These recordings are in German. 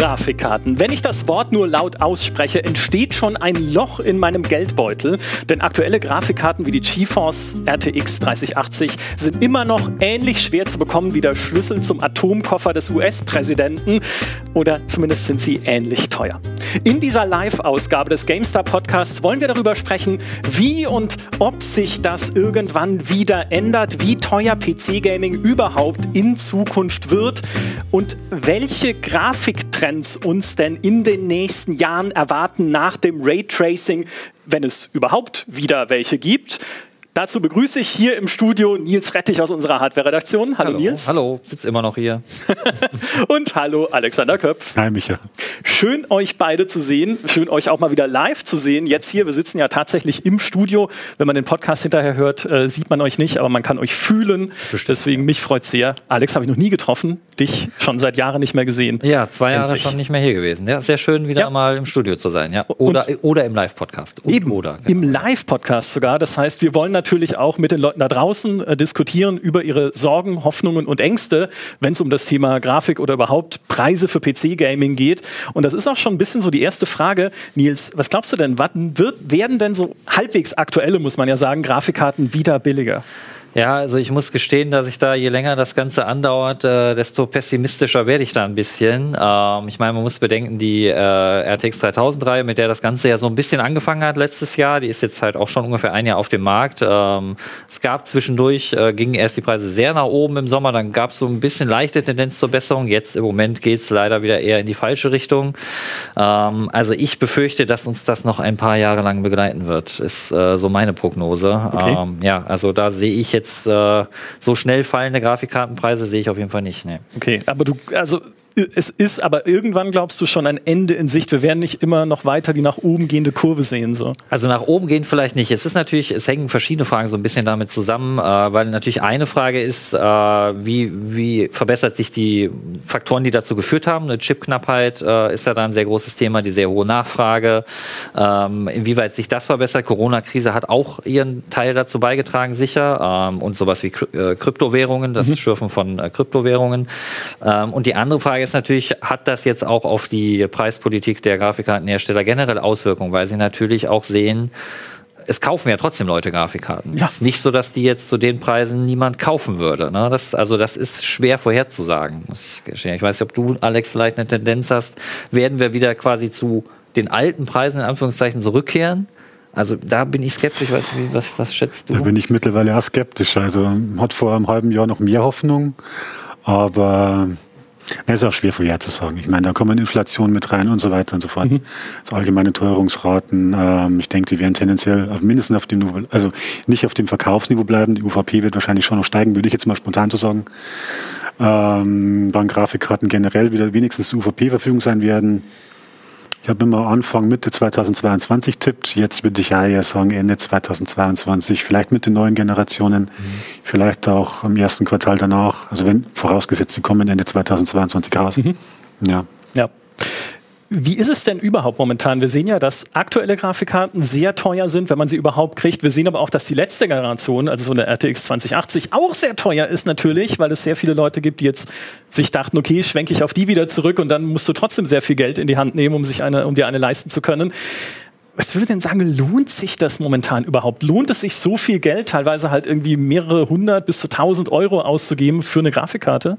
Grafikkarten. Wenn ich das Wort nur laut ausspreche, entsteht schon ein Loch in meinem Geldbeutel. Denn aktuelle Grafikkarten wie die GeForce RTX 3080 sind immer noch ähnlich schwer zu bekommen wie der Schlüssel zum Atomkoffer des US-Präsidenten. Oder zumindest sind sie ähnlich teuer. In dieser Live-Ausgabe des GameStar Podcasts wollen wir darüber sprechen, wie und ob sich das irgendwann wieder ändert, wie teuer PC-Gaming überhaupt in Zukunft wird und welche Grafiktrends uns denn in den nächsten Jahren erwarten nach dem Raytracing, wenn es überhaupt wieder welche gibt. Dazu begrüße ich hier im Studio Nils Rettich aus unserer Hardware-Redaktion. Hallo, hallo, Nils. Hallo, sitzt immer noch hier. und hallo Alexander Köpf. Hi Micha. Schön euch beide zu sehen, schön euch auch mal wieder live zu sehen. Jetzt hier, wir sitzen ja tatsächlich im Studio. Wenn man den Podcast hinterher hört, äh, sieht man euch nicht, aber man kann euch fühlen. Bestimmt. Deswegen mich freut sehr. Alex habe ich noch nie getroffen, dich schon seit Jahren nicht mehr gesehen. Ja, zwei Jahre Endlich. schon nicht mehr hier gewesen. Ja, sehr schön wieder ja. mal im Studio zu sein, ja. Oder, oder im Live-Podcast. Eben, oder, genau. im Live-Podcast sogar. Das heißt, wir wollen natürlich auch mit den Leuten da draußen äh, diskutieren über ihre Sorgen, Hoffnungen und Ängste, wenn es um das Thema Grafik oder überhaupt Preise für PC-Gaming geht. Und das ist auch schon ein bisschen so die erste Frage. Nils, was glaubst du denn, wann wird, werden denn so halbwegs aktuelle, muss man ja sagen, Grafikkarten wieder billiger? Ja, also ich muss gestehen, dass ich da, je länger das Ganze andauert, äh, desto pessimistischer werde ich da ein bisschen. Ähm, ich meine, man muss bedenken, die äh, RTX 3000 Reihe, mit der das Ganze ja so ein bisschen angefangen hat letztes Jahr, die ist jetzt halt auch schon ungefähr ein Jahr auf dem Markt. Ähm, es gab zwischendurch, äh, gingen erst die Preise sehr nach oben im Sommer, dann gab es so ein bisschen leichte Tendenz zur Besserung. Jetzt im Moment geht es leider wieder eher in die falsche Richtung. Ähm, also ich befürchte, dass uns das noch ein paar Jahre lang begleiten wird, ist äh, so meine Prognose. Okay. Ähm, ja, also da sehe ich jetzt jetzt äh, so schnell fallende Grafikkartenpreise sehe ich auf jeden Fall nicht. Nee. Okay, aber du, also es ist aber irgendwann, glaubst du, schon ein Ende in Sicht. Wir werden nicht immer noch weiter die nach oben gehende Kurve sehen. So. Also nach oben gehen vielleicht nicht. Es ist natürlich, es hängen verschiedene Fragen so ein bisschen damit zusammen, äh, weil natürlich eine Frage ist, äh, wie, wie verbessert sich die Faktoren, die dazu geführt haben. Eine Chipknappheit äh, ist ja da ein sehr großes Thema, die sehr hohe Nachfrage. Ähm, inwieweit sich das verbessert. Corona-Krise hat auch ihren Teil dazu beigetragen, sicher. Ähm, und sowas wie äh, Kryptowährungen, das mhm. Schürfen von äh, Kryptowährungen. Ähm, und die andere Frage ist, ist natürlich, hat das jetzt auch auf die Preispolitik der Grafikkartenhersteller generell Auswirkungen, weil sie natürlich auch sehen, es kaufen ja trotzdem Leute Grafikkarten. Ja. Es ist nicht so, dass die jetzt zu den Preisen niemand kaufen würde. Ne? Das, also das ist schwer vorherzusagen, muss ich gestehen. Ich weiß nicht, ob du, Alex, vielleicht eine Tendenz hast. Werden wir wieder quasi zu den alten Preisen in Anführungszeichen zurückkehren? Also da bin ich skeptisch. Du, was, was schätzt du? Da bin ich mittlerweile auch skeptisch. Also hat vor einem halben Jahr noch mehr Hoffnung, aber das ist auch schwer vorherzusagen. Ich meine, da kommen Inflation mit rein und so weiter und so fort. Mhm. Das allgemeine Teuerungsraten, ähm, ich denke, die werden tendenziell auf, mindestens auf dem Niveau, also nicht auf dem Verkaufsniveau bleiben. Die UVP wird wahrscheinlich schon noch steigen, würde ich jetzt mal spontan zu sagen. Ähm, wann Grafikkarten generell wieder wenigstens zur UVP-Verfügung sein werden, ich habe immer Anfang Mitte 2022 tippt. Jetzt würde ich ja eher sagen Ende 2022, vielleicht mit den neuen Generationen, mhm. vielleicht auch im ersten Quartal danach. Also wenn vorausgesetzt, sie kommen Ende 2022 raus. Mhm. Ja. Ja. Wie ist es denn überhaupt momentan? Wir sehen ja, dass aktuelle Grafikkarten sehr teuer sind, wenn man sie überhaupt kriegt. Wir sehen aber auch, dass die letzte Generation, also so eine RTX 2080, auch sehr teuer ist natürlich, weil es sehr viele Leute gibt, die jetzt sich dachten, okay, schwenke ich auf die wieder zurück und dann musst du trotzdem sehr viel Geld in die Hand nehmen, um sich eine, um dir eine leisten zu können. Was würde denn sagen, lohnt sich das momentan überhaupt? Lohnt es sich so viel Geld, teilweise halt irgendwie mehrere hundert bis zu tausend Euro auszugeben für eine Grafikkarte?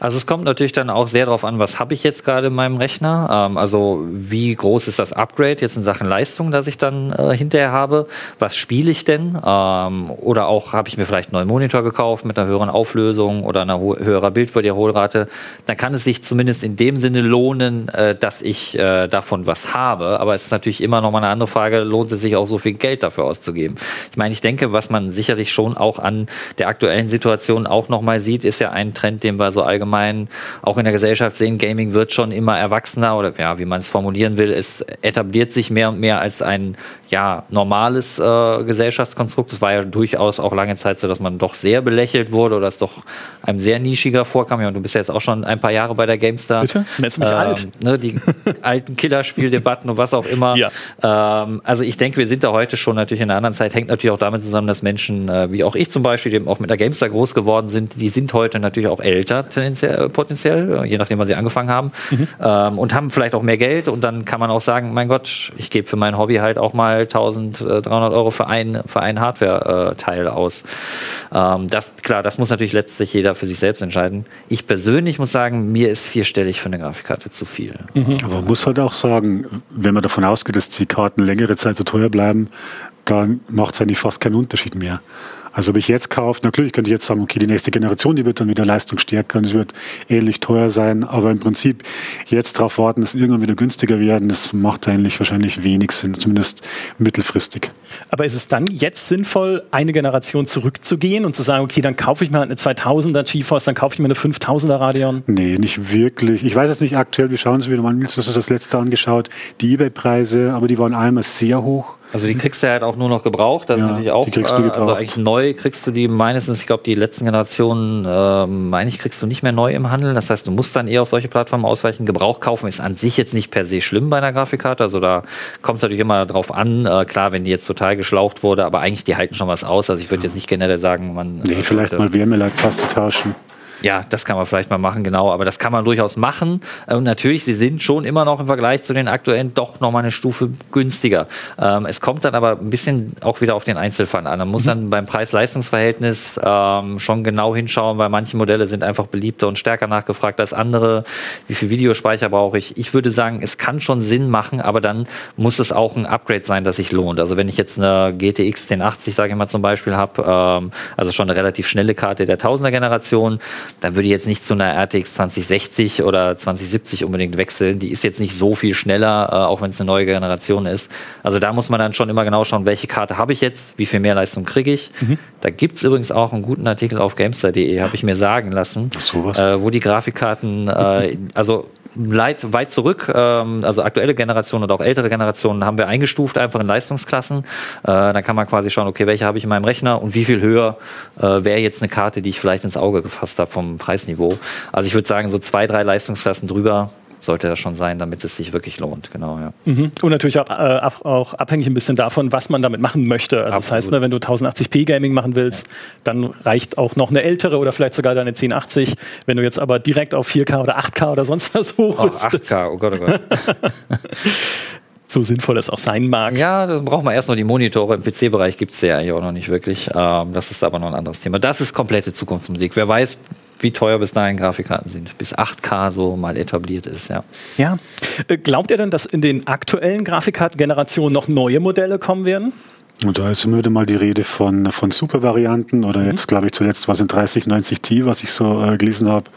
Also es kommt natürlich dann auch sehr darauf an, was habe ich jetzt gerade in meinem Rechner. Ähm, also wie groß ist das Upgrade jetzt in Sachen Leistung, das ich dann äh, hinterher habe? Was spiele ich denn? Ähm, oder auch habe ich mir vielleicht einen neuen Monitor gekauft mit einer höheren Auflösung oder einer höherer Bildwiederholrate? Dann kann es sich zumindest in dem Sinne lohnen, äh, dass ich äh, davon was habe. Aber es ist natürlich immer noch mal eine andere Frage, lohnt es sich auch so viel Geld dafür auszugeben? Ich meine, ich denke, was man sicherlich schon auch an der aktuellen Situation auch noch mal sieht, ist ja ein Trend, den wir so allgemein allgemein auch in der Gesellschaft sehen, Gaming wird schon immer erwachsener oder ja, wie man es formulieren will, es etabliert sich mehr und mehr als ein ja, normales äh, Gesellschaftskonstrukt. Es war ja durchaus auch lange Zeit so, dass man doch sehr belächelt wurde oder es doch einem sehr nischiger vorkam. Ja, und du bist ja jetzt auch schon ein paar Jahre bei der GameStar. Bitte? Nennst mich ähm, alt? Ne, die alten Killerspieldebatten und was auch immer. Ja. Ähm, also ich denke, wir sind da heute schon natürlich in einer anderen Zeit, hängt natürlich auch damit zusammen, dass Menschen, äh, wie auch ich zum Beispiel, die auch mit der GameStar groß geworden sind, die sind heute natürlich auch älter äh, potenziell, äh, je nachdem, was sie angefangen haben mhm. ähm, und haben vielleicht auch mehr Geld und dann kann man auch sagen, mein Gott, ich gebe für mein Hobby halt auch mal 1300 Euro für ein, für ein Hardware-Teil aus. Ähm, das, klar, das muss natürlich letztlich jeder für sich selbst entscheiden. Ich persönlich muss sagen, mir ist vierstellig für eine Grafikkarte zu viel. Mhm. Aber man muss halt auch sagen, wenn man davon ausgeht, dass die Karten längere Zeit so teuer bleiben, dann macht es eigentlich fast keinen Unterschied mehr. Also ob ich jetzt kaufe, natürlich könnte ich jetzt sagen, okay, die nächste Generation, die wird dann wieder leistungsstärker und es wird ähnlich teuer sein, aber im Prinzip jetzt darauf warten, dass irgendwann wieder günstiger werden, das macht eigentlich wahrscheinlich wenig Sinn, zumindest mittelfristig. Aber ist es dann jetzt sinnvoll, eine Generation zurückzugehen und zu sagen, okay, dann kaufe ich mir eine 2000er GeForce, dann kaufe ich mir eine 5000er Radeon? Nee, nicht wirklich. Ich weiß jetzt nicht aktuell, wie schauen Sie wieder mal, du hast das letzte angeschaut, die Ebay-Preise, aber die waren einmal sehr hoch. Also die kriegst du halt auch nur noch gebraucht. Das ja, ist natürlich auch, die äh, also eigentlich neu kriegst du die meines, ich glaube, die letzten Generationen, äh, meine ich, kriegst du nicht mehr neu im Handel. Das heißt, du musst dann eher auf solche Plattformen ausweichen. Gebrauch kaufen ist an sich jetzt nicht per se schlimm bei einer Grafikkarte. Also da kommt es natürlich immer drauf an. Äh, klar, wenn die jetzt total geschlaucht wurde, aber eigentlich die halten schon was aus. Also ich würde ja. jetzt nicht generell sagen, man. Nee, vielleicht mal Wärmeleitpaste tauschen. Ja, das kann man vielleicht mal machen, genau. Aber das kann man durchaus machen. Und natürlich, sie sind schon immer noch im Vergleich zu den aktuellen doch noch mal eine Stufe günstiger. Ähm, es kommt dann aber ein bisschen auch wieder auf den Einzelfall an. Man muss mhm. dann beim Preis-Leistungs-Verhältnis ähm, schon genau hinschauen, weil manche Modelle sind einfach beliebter und stärker nachgefragt als andere. Wie viel Videospeicher brauche ich? Ich würde sagen, es kann schon Sinn machen, aber dann muss es auch ein Upgrade sein, das sich lohnt. Also wenn ich jetzt eine GTX 1080, sage ich mal zum Beispiel, habe, ähm, also schon eine relativ schnelle Karte der Tausender Dann würde ich jetzt nicht zu einer RTX 2060 oder 2070 unbedingt wechseln. Die ist jetzt nicht so viel schneller, äh, auch wenn es eine neue Generation ist. Also da muss man dann schon immer genau schauen, welche Karte habe ich jetzt, wie viel mehr Leistung kriege ich. Mhm. Da gibt es übrigens auch einen guten Artikel auf gamestar.de, habe ich mir sagen lassen, so äh, wo die Grafikkarten, äh, also weit, weit zurück, ähm, also aktuelle Generationen oder auch ältere Generationen haben wir eingestuft einfach in Leistungsklassen. Äh, dann kann man quasi schauen, okay, welche habe ich in meinem Rechner und wie viel höher äh, wäre jetzt eine Karte, die ich vielleicht ins Auge gefasst habe vom Preisniveau. Also ich würde sagen, so zwei, drei Leistungsklassen drüber sollte das schon sein, damit es sich wirklich lohnt. Genau, ja. Mhm. Und natürlich auch, äh, auch, abhängig ein bisschen davon, was man damit machen möchte. Also das heißt, ne, wenn du 1080p Gaming machen willst, ja. dann reicht auch noch eine ältere oder vielleicht sogar deine 1080. Wenn du jetzt aber direkt auf 4K oder 8K oder sonst was hochrüstest. Oh, 8K, oh Gott, oh Gott. so sinnvoll es auch sein mag. Ja, dann braucht man erst noch die Monitore. Im PC-Bereich gibt es ja eigentlich auch noch nicht wirklich. Ähm, das ist aber noch ein anderes Thema. Das ist komplette Zukunftsmusik. Wer weiß, wie teuer bis dahin Grafikkarten sind, bis 8K so mal etabliert ist, ja. Ja. Äh, glaubt ihr denn, dass in den aktuellen Grafikkartengenerationen noch neue Modelle kommen werden? Und da ist immer wieder mal die Rede von, von Super-Varianten oder mhm. jetzt, glaube ich, zuletzt war es ein 3090 T, was ich so äh, gelesen habe.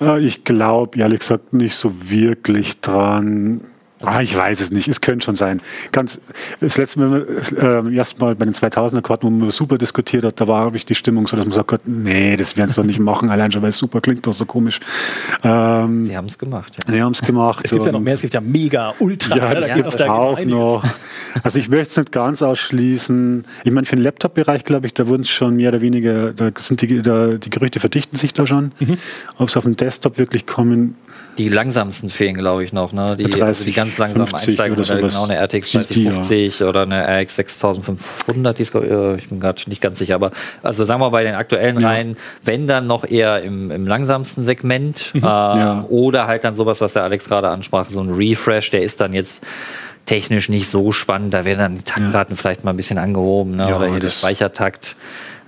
Äh, ich glaube, ehrlich gesagt, nicht so wirklich dran. Ah, ich weiß es nicht. Es könnte schon sein. Ganz, das letzte Mal, äh, erstmal bei den 2000er Karten, wo man super diskutiert hat, da war, habe ich die Stimmung so, dass man sagt, nee, das werden sie doch nicht machen, allein schon, weil es super klingt doch so komisch. Ähm, sie haben es gemacht. Ja. Sie haben es gemacht. Es gibt ja noch mehr, es gibt ja mega, ultra. Ja, das ja, gibt es auch noch. Also ich möchte es nicht ganz ausschließen. Ich meine, für den Laptop-Bereich, glaube ich, da wurden es schon mehr oder weniger, da sind die, da, die Gerüchte verdichten sich da schon. Mhm. Ob es auf dem Desktop wirklich kommen, die langsamsten fehlen, glaube ich, noch. Ne? Die, 30, also die ganz langsamen Einsteigermodelle, genau eine RTX 3050 oder eine RX 6500, die ist, äh, ich bin gerade nicht ganz sicher, aber also sagen wir bei den aktuellen ja. Reihen, wenn dann noch eher im, im langsamsten Segment mhm. äh, ja. oder halt dann sowas, was der Alex gerade ansprach, so ein Refresh, der ist dann jetzt technisch nicht so spannend, da werden dann die Taktraten ja. vielleicht mal ein bisschen angehoben ne? oder hier der Speichertakt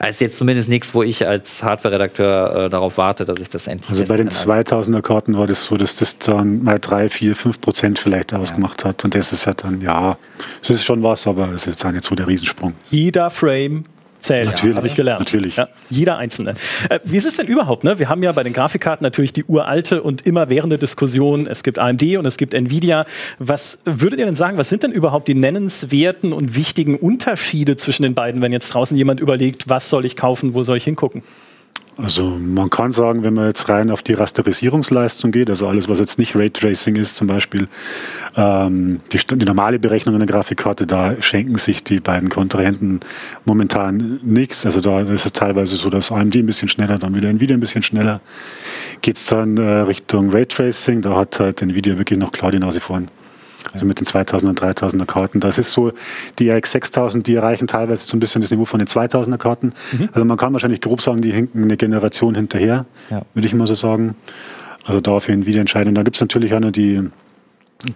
ist jetzt zumindest nichts, wo ich als Hardware-Redakteur äh, darauf warte, dass ich das endlich. Also bei den 2000er Karten war das so, dass das dann mal drei, vier, fünf Prozent vielleicht ausgemacht ja. hat. Und das ist ja dann, ja, es ist schon was, aber es ist jetzt auch nicht so der Riesensprung. Jeder Frame zählen, natürlich, habe ich gelernt. Natürlich. Ja, jeder einzelne. Äh, wie ist es denn überhaupt? Ne? Wir haben ja bei den Grafikkarten natürlich die uralte und immer währende Diskussion. Es gibt AMD und es gibt Nvidia. Was würdet ihr denn sagen, was sind denn überhaupt die nennenswerten und wichtigen Unterschiede zwischen den beiden, wenn jetzt draußen jemand überlegt, was soll ich kaufen, wo soll ich hingucken? Also man kann sagen, wenn man jetzt rein auf die Rasterisierungsleistung geht, also alles, was jetzt nicht Raytracing ist zum Beispiel, ähm, die, die, normale Berechnung einer Grafikkarte, da schenken sich die beiden Kontrahenten momentan nichts. Also da ist es teilweise so, dass AMD ein bisschen schneller, dann wieder Nvidia ein bisschen schneller. Geht es dann äh, Richtung Raytracing, da hat halt Nvidia wirklich noch klar die Nase vorn. Also mit den 2000er und 3000er Karten. Das ist so, die RX 6000, die erreichen teilweise so ein bisschen das Niveau von den 2000er Karten. Mhm. Also man kann wahrscheinlich grob sagen, die hinken eine Generation hinterher, ja. würde ich mal so sagen. Also da für Nvidia entscheidend. Da gibt es natürlich auch noch die,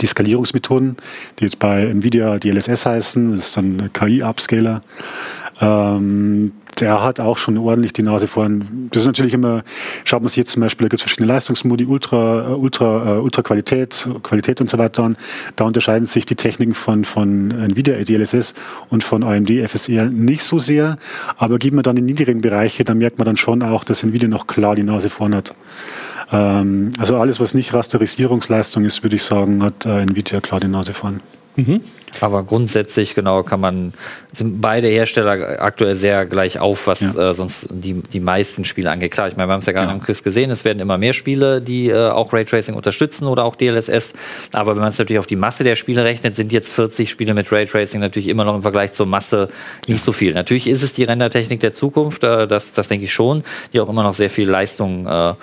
die Skalierungsmethoden, die jetzt bei Nvidia DLSS heißen. Das ist dann KI-Upscaler. Ähm, der hat auch schon ordentlich die Nase vorn. Das ist natürlich immer, schaut man sich jetzt zum Beispiel, da gibt es verschiedene Leistungsmodi, Ultra, äh, Ultra, uh, Ultra Qualität, Qualität und so weiter an. Da unterscheiden sich die Techniken von, von Nvidia DLSS und von AMD FSR nicht so sehr. Aber geht man dann in niedrigen Bereiche, dann merkt man dann schon auch, dass Nvidia noch klar die Nase vorn hat. Ähm, also alles, was nicht Rasterisierungsleistung ist, würde ich sagen, hat äh, Nvidia klar die Nase vorn. Mhm. Aber grundsätzlich, genau, kann man, sind beide Hersteller aktuell sehr gleich auf, was ja. äh, sonst die, die meisten Spiele angeht. Klar, ich meine, wir haben es ja gerade ja. im Quiz gesehen, es werden immer mehr Spiele, die äh, auch Raytracing unterstützen oder auch DLSS. Aber wenn man es natürlich auf die Masse der Spiele rechnet, sind jetzt 40 Spiele mit Raytracing natürlich immer noch im Vergleich zur Masse nicht ja. so viel. Natürlich ist es die Rendertechnik der Zukunft, äh, das, das denke ich schon, die auch immer noch sehr viel Leistung äh,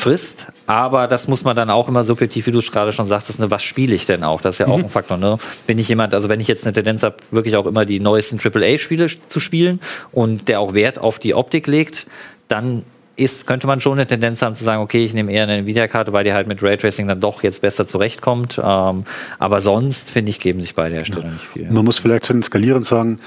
frisst. Aber das muss man dann auch immer subjektiv, wie du gerade schon sagtest, ne, was spiele ich denn auch? Das ist ja mhm. auch ein Faktor. Ne? Bin ich jemand, also wenn ich jetzt eine Tendenz habe, wirklich auch immer die neuesten AAA-Spiele zu spielen und der auch Wert auf die Optik legt, dann ist, könnte man schon eine Tendenz haben zu sagen, okay, ich nehme eher eine Nvidia-Karte, weil die halt mit Raytracing dann doch jetzt besser zurechtkommt. Ähm, aber sonst, finde ich, geben sich beide Hersteller nicht viel. Man muss vielleicht zu den Skalieren sagen,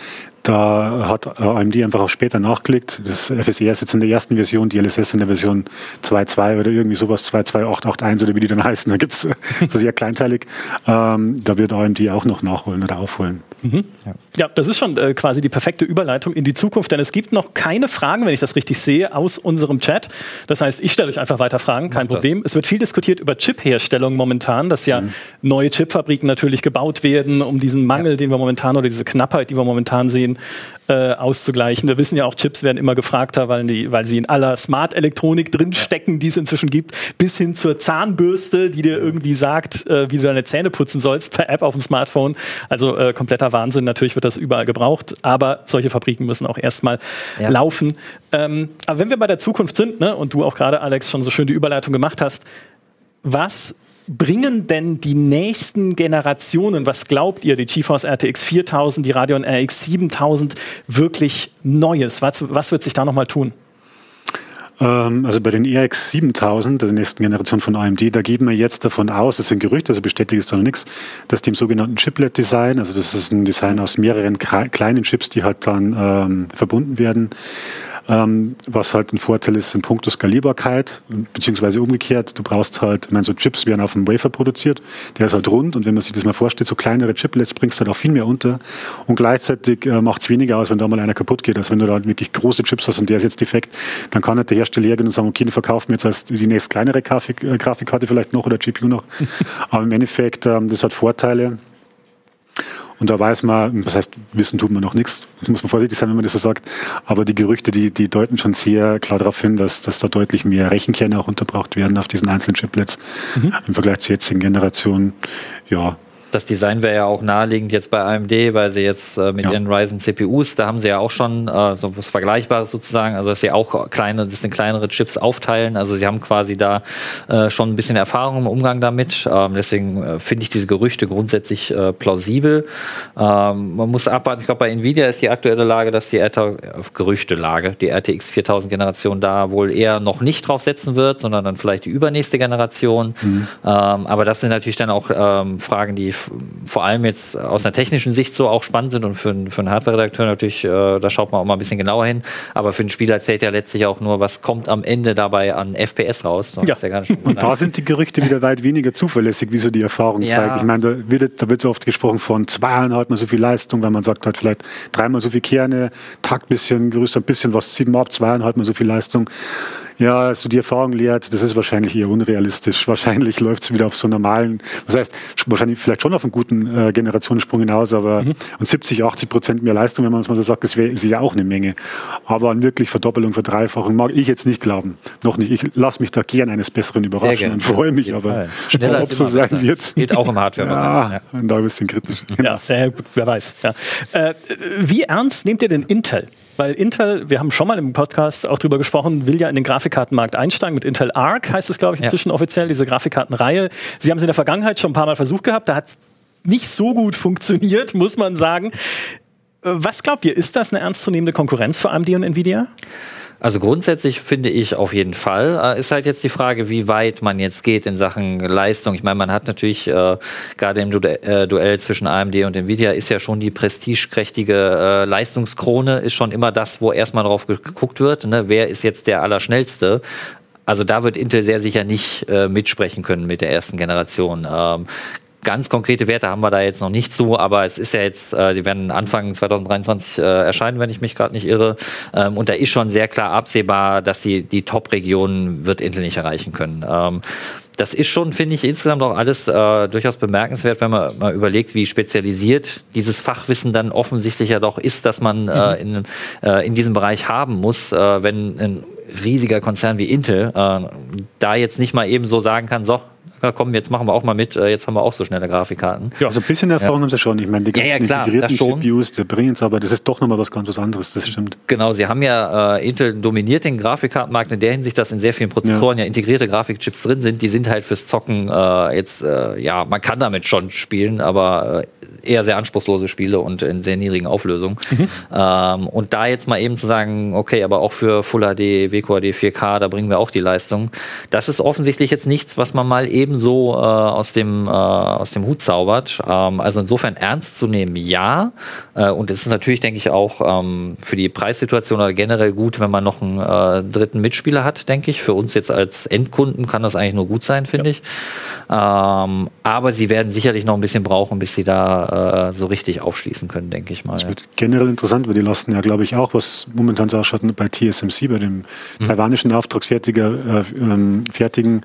da hat AMD einfach auch später nachgelegt. Das FSR ist jetzt in der ersten Version, die LSS in der Version 2.2 oder irgendwie sowas, 2.2.8.8.1 oder wie die dann heißen. Da gibt es so sehr kleinteilig. Ähm, da wird AMD auch noch nachholen oder aufholen. Mhm. Ja. ja. das ist schon äh, quasi die perfekte Überleitung in die Zukunft, denn es gibt noch keine Fragen, wenn ich das richtig sehe, aus unserem Chat. Das heißt, ich stelle euch einfach weiter Fragen, kein Mach Problem. Das. Es wird viel diskutiert über Chipherstellung momentan, dass ja mhm. neue Chipfabriken natürlich gebaut werden, um diesen Mangel, ja. den wir momentan oder diese Knappheit, die wir momentan sehen, äh, auszugleichen. Wir wissen ja auch, Chips werden immer gefragter, weil, die, weil sie in aller Smart-Elektronik drinstecken, die es inzwischen gibt, bis hin zur Zahnbürste, die dir irgendwie sagt, äh, wie du deine Zähne putzen sollst per App auf dem Smartphone. Also äh, kompletter Wahnsinn. Natürlich wird das überall gebraucht, aber solche Fabriken müssen auch erstmal ja. laufen. Ähm, aber wenn wir bei der Zukunft sind, ne, und du auch gerade, Alex, schon so schön die Überleitung gemacht hast, was bringen denn die nächsten Generationen, was glaubt ihr, die GeForce RTX 4000, die Radeon RX 7000 wirklich Neues? Was, was wird sich da nochmal tun? Ähm, also bei den RX 7000, der nächsten Generation von AMD, da geben wir jetzt davon aus, das sind Gerüchte, also bestätigt ist da noch nichts, dass die im sogenannten Chiplet-Design, also das ist ein Design aus mehreren kleinen Chips, die halt dann ähm, verbunden werden, ähm, was halt ein Vorteil ist in puncto Skalierbarkeit, beziehungsweise umgekehrt, du brauchst halt, ich meine, so Chips werden auf dem Wafer produziert, der ist halt rund und wenn man sich das mal vorstellt, so kleinere Chiplets bringst du halt auch viel mehr unter und gleichzeitig äh, macht es weniger aus, wenn da mal einer kaputt geht, als wenn du da halt wirklich große Chips hast und der ist jetzt defekt, dann kann halt der Hersteller hergehen und sagen, okay, den verkaufen wir jetzt als die nächst kleinere Grafik, äh, Grafikkarte vielleicht noch oder GPU noch, aber im Endeffekt, ähm, das hat Vorteile, und da weiß man, das heißt, wissen tut man noch nichts. Das muss man vorsichtig sein, wenn man das so sagt. Aber die Gerüchte, die, die deuten schon sehr klar darauf hin, dass, dass da deutlich mehr Rechenkerne auch unterbraucht werden auf diesen einzelnen Chiplets mhm. im Vergleich zur jetzigen Generation. Ja, das Design wäre ja auch naheliegend jetzt bei AMD, weil sie jetzt äh, mit ja. ihren Ryzen CPUs, da haben sie ja auch schon äh, so was Vergleichbares sozusagen, also dass sie auch kleine, das sind kleinere Chips aufteilen. Also sie haben quasi da äh, schon ein bisschen Erfahrung im Umgang damit. Ähm, deswegen äh, finde ich diese Gerüchte grundsätzlich äh, plausibel. Ähm, man muss abwarten, ich glaube bei Nvidia ist die aktuelle Lage, dass die RTX, Gerüchtelage, die RTX 4000 Generation da wohl eher noch nicht drauf setzen wird, sondern dann vielleicht die übernächste Generation. Mhm. Ähm, aber das sind natürlich dann auch ähm, Fragen, die vor allem jetzt aus einer technischen Sicht so auch spannend sind und für, für einen Hardware-Redakteur natürlich, äh, da schaut man auch mal ein bisschen genauer hin. Aber für den Spieler zählt ja letztlich auch nur, was kommt am Ende dabei an FPS raus. Ja. ja und da sind die Gerüchte wieder weit weniger zuverlässig, wie so die Erfahrung ja. zeigt. Ich meine, da wird, da wird so oft gesprochen von zweieinhalb mal so viel Leistung, weil man sagt halt vielleicht dreimal so viel Kerne, Takt bisschen größer, ein bisschen was, sieben ab, zweieinhalb mal so viel Leistung. Ja, also die Erfahrung lehrt, das ist wahrscheinlich eher unrealistisch. Wahrscheinlich läuft es wieder auf so normalen, das heißt, wahrscheinlich vielleicht schon auf einen guten äh, Generationensprung hinaus, aber mhm. und 70, 80 Prozent mehr Leistung, wenn man es mal so sagt, das wäre ja auch eine Menge. Aber an wirklich Verdoppelung, Verdreifachung mag ich jetzt nicht glauben. Noch nicht. Ich lasse mich da gern eines Besseren überraschen und freue mich, aber schneller ob so sein besser. wird. Geht auch im hardware ja, ja, und da ein bisschen kritisch. Ja, ja wer weiß. Ja. Äh, wie ernst nehmt ihr denn Intel? Weil Intel, wir haben schon mal im Podcast auch drüber gesprochen, will ja in den Grafikkartenmarkt einsteigen. Mit Intel Arc heißt es, glaube ich, inzwischen ja. offiziell, diese Grafikkartenreihe. Sie haben es in der Vergangenheit schon ein paar Mal versucht gehabt. Da hat nicht so gut funktioniert, muss man sagen. Äh, was glaubt ihr, ist das eine ernstzunehmende Konkurrenz für AMD und Nvidia? Also grundsätzlich finde ich auf jeden Fall. Äh, ist halt jetzt die Frage, wie weit man jetzt geht in Sachen Leistung. Ich meine, man hat natürlich äh, gerade im äh, Duell zwischen AMD und Nvidia ist ja schon die prestigekräftige äh, Leistungskrone, ist schon immer das, wo erstmal drauf geguckt wird. Ne? Wer ist jetzt der Allerschnellste? Also da wird Intel sehr sicher nicht äh, mitsprechen können mit der ersten Generation. Ähm, Ganz konkrete Werte haben wir da jetzt noch nicht zu, aber es ist ja jetzt, äh, die werden Anfang 2023 äh, erscheinen, wenn ich mich gerade nicht irre. Ähm, und da ist schon sehr klar absehbar, dass die, die Top-Regionen wird Intel nicht erreichen können. Ähm, das ist schon, finde ich, insgesamt auch alles äh, durchaus bemerkenswert, wenn man mal überlegt, wie spezialisiert dieses Fachwissen dann offensichtlich ja doch ist, dass man äh, mhm. in, äh, in diesem Bereich haben muss, äh, wenn ein riesiger Konzern wie Intel äh, da jetzt nicht mal eben so sagen kann, so, ja, komm, jetzt machen wir auch mal mit, äh, jetzt haben wir auch so schnelle Grafikkarten. Ja. Also ein bisschen Erfahrung ja. haben sie schon. Ich meine, die ganzen ja, ja, klar, integrierten GPUs, die bringen es, aber das ist doch nochmal was ganz was anderes, das stimmt. Genau, sie haben ja, äh, Intel dominiert den Grafikkartenmarkt in der Hinsicht, dass in sehr vielen Prozessoren ja, integrierte Grafikchips drin sind. Die sind halt fürs Zocken äh, jetzt, äh, ja, man kann damit schon spielen, aber äh, eher sehr anspruchslose Spiele und in sehr niedrigen Auflösungen. Mhm. Ähm, und da jetzt mal eben zu sagen, okay, aber auch für Full HD, WQHD 4K, da bringen wir auch die Leistung. Das ist offensichtlich jetzt nichts, was man mal eben so äh, aus, dem, äh, aus dem Hut zaubert. Ähm, also insofern ernst zu nehmen, ja. Äh, und es ist natürlich, denke ich, auch ähm, für die Preissituation oder generell gut, wenn man noch einen äh, dritten Mitspieler hat, denke ich. Für uns jetzt als Endkunden kann das eigentlich nur gut sein, finde ja. ich. Ähm, aber sie werden sicherlich noch ein bisschen brauchen, bis sie da äh, so richtig aufschließen können, denke ich mal. Das wird ja. generell interessant, weil die lassen ja, glaube ich, auch, was momentan so ausschaut bei TSMC, bei dem mhm. taiwanischen Auftragsfertiger äh, ähm, fertigen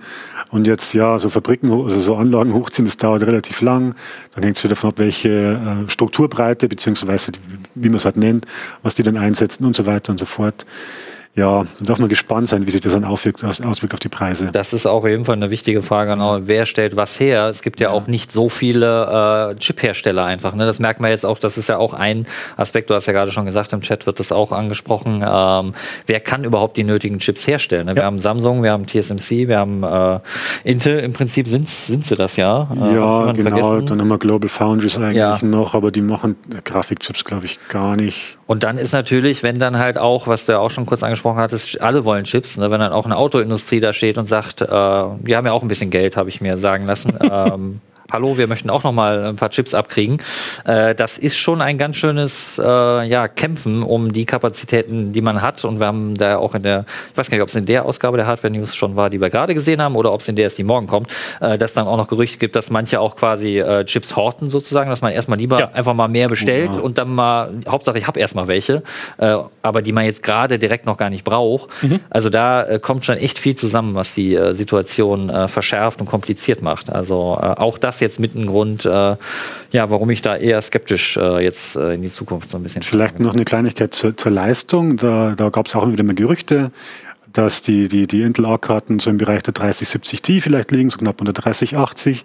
und jetzt ja so Fabriken, also so Anlagen hochziehen, das dauert relativ lang. Dann hängt es wieder davon ab, welche äh, Strukturbreite, beziehungsweise wie man es halt nennt, was die dann einsetzen und so weiter und so fort ja, da darf man gespannt sein, wie sich das dann auswirkt, auswirkt auf die Preise. Das ist auch jeden Fall eine wichtige Frage. Genau. Wer stellt was her? Es gibt ja, ja. auch nicht so viele äh, Chip-Hersteller einfach. Ne? Das merkt man jetzt auch. Das ist ja auch ein Aspekt. Du hast ja gerade schon gesagt, im Chat wird das auch angesprochen. Ähm, wer kann überhaupt die nötigen Chips herstellen? Ne? Wir haben Samsung, wir haben TSMC, wir haben äh, Intel. Im Prinzip sind, sind sie das ja. Äh, ja, genau. Vergessen? Dann haben wir Global Foundries eigentlich ja. noch, aber die machen Grafikchips, glaube ich, gar nicht. Und dann ist natürlich, wenn dann halt auch, was du ja auch schon kurz angesprochen hattest, alle wollen Chips, ne? wenn dann auch eine Autoindustrie da steht und sagt, äh, wir haben ja auch ein bisschen Geld, habe ich mir sagen lassen. ähm, hallo, wir möchten auch noch mal ein paar Chips abkriegen. Äh, das ist schon ein ganz schönes äh, ja, Kämpfen um die Kapazitäten, die man hat. Und wir haben da auch in der, ich weiß gar nicht, ob es in der Ausgabe der Hardware News schon war, die wir gerade gesehen haben, oder ob es in der ist, die morgen kommt, äh, dass dann auch noch Gerüchte gibt, dass manche auch quasi äh, Chips horten sozusagen, dass man erstmal lieber ja. einfach mal mehr bestellt ja. und dann mal, Hauptsache ich habe erstmal welche, äh, aber die man jetzt gerade direkt noch gar nicht braucht. Mhm. Also da äh, kommt schon echt viel zusammen, was die Situation verschärft und kompliziert macht. Also auch das jetzt mit einem Grund, äh, ja, warum ich da eher skeptisch äh, jetzt äh, in die Zukunft so ein bisschen. Vielleicht noch eine Kleinigkeit zur, zur Leistung. Da, da gab es auch wieder mal Gerüchte, dass die, die, die Intel A-Karten so im Bereich der 3070 Ti vielleicht liegen, so knapp unter 3080.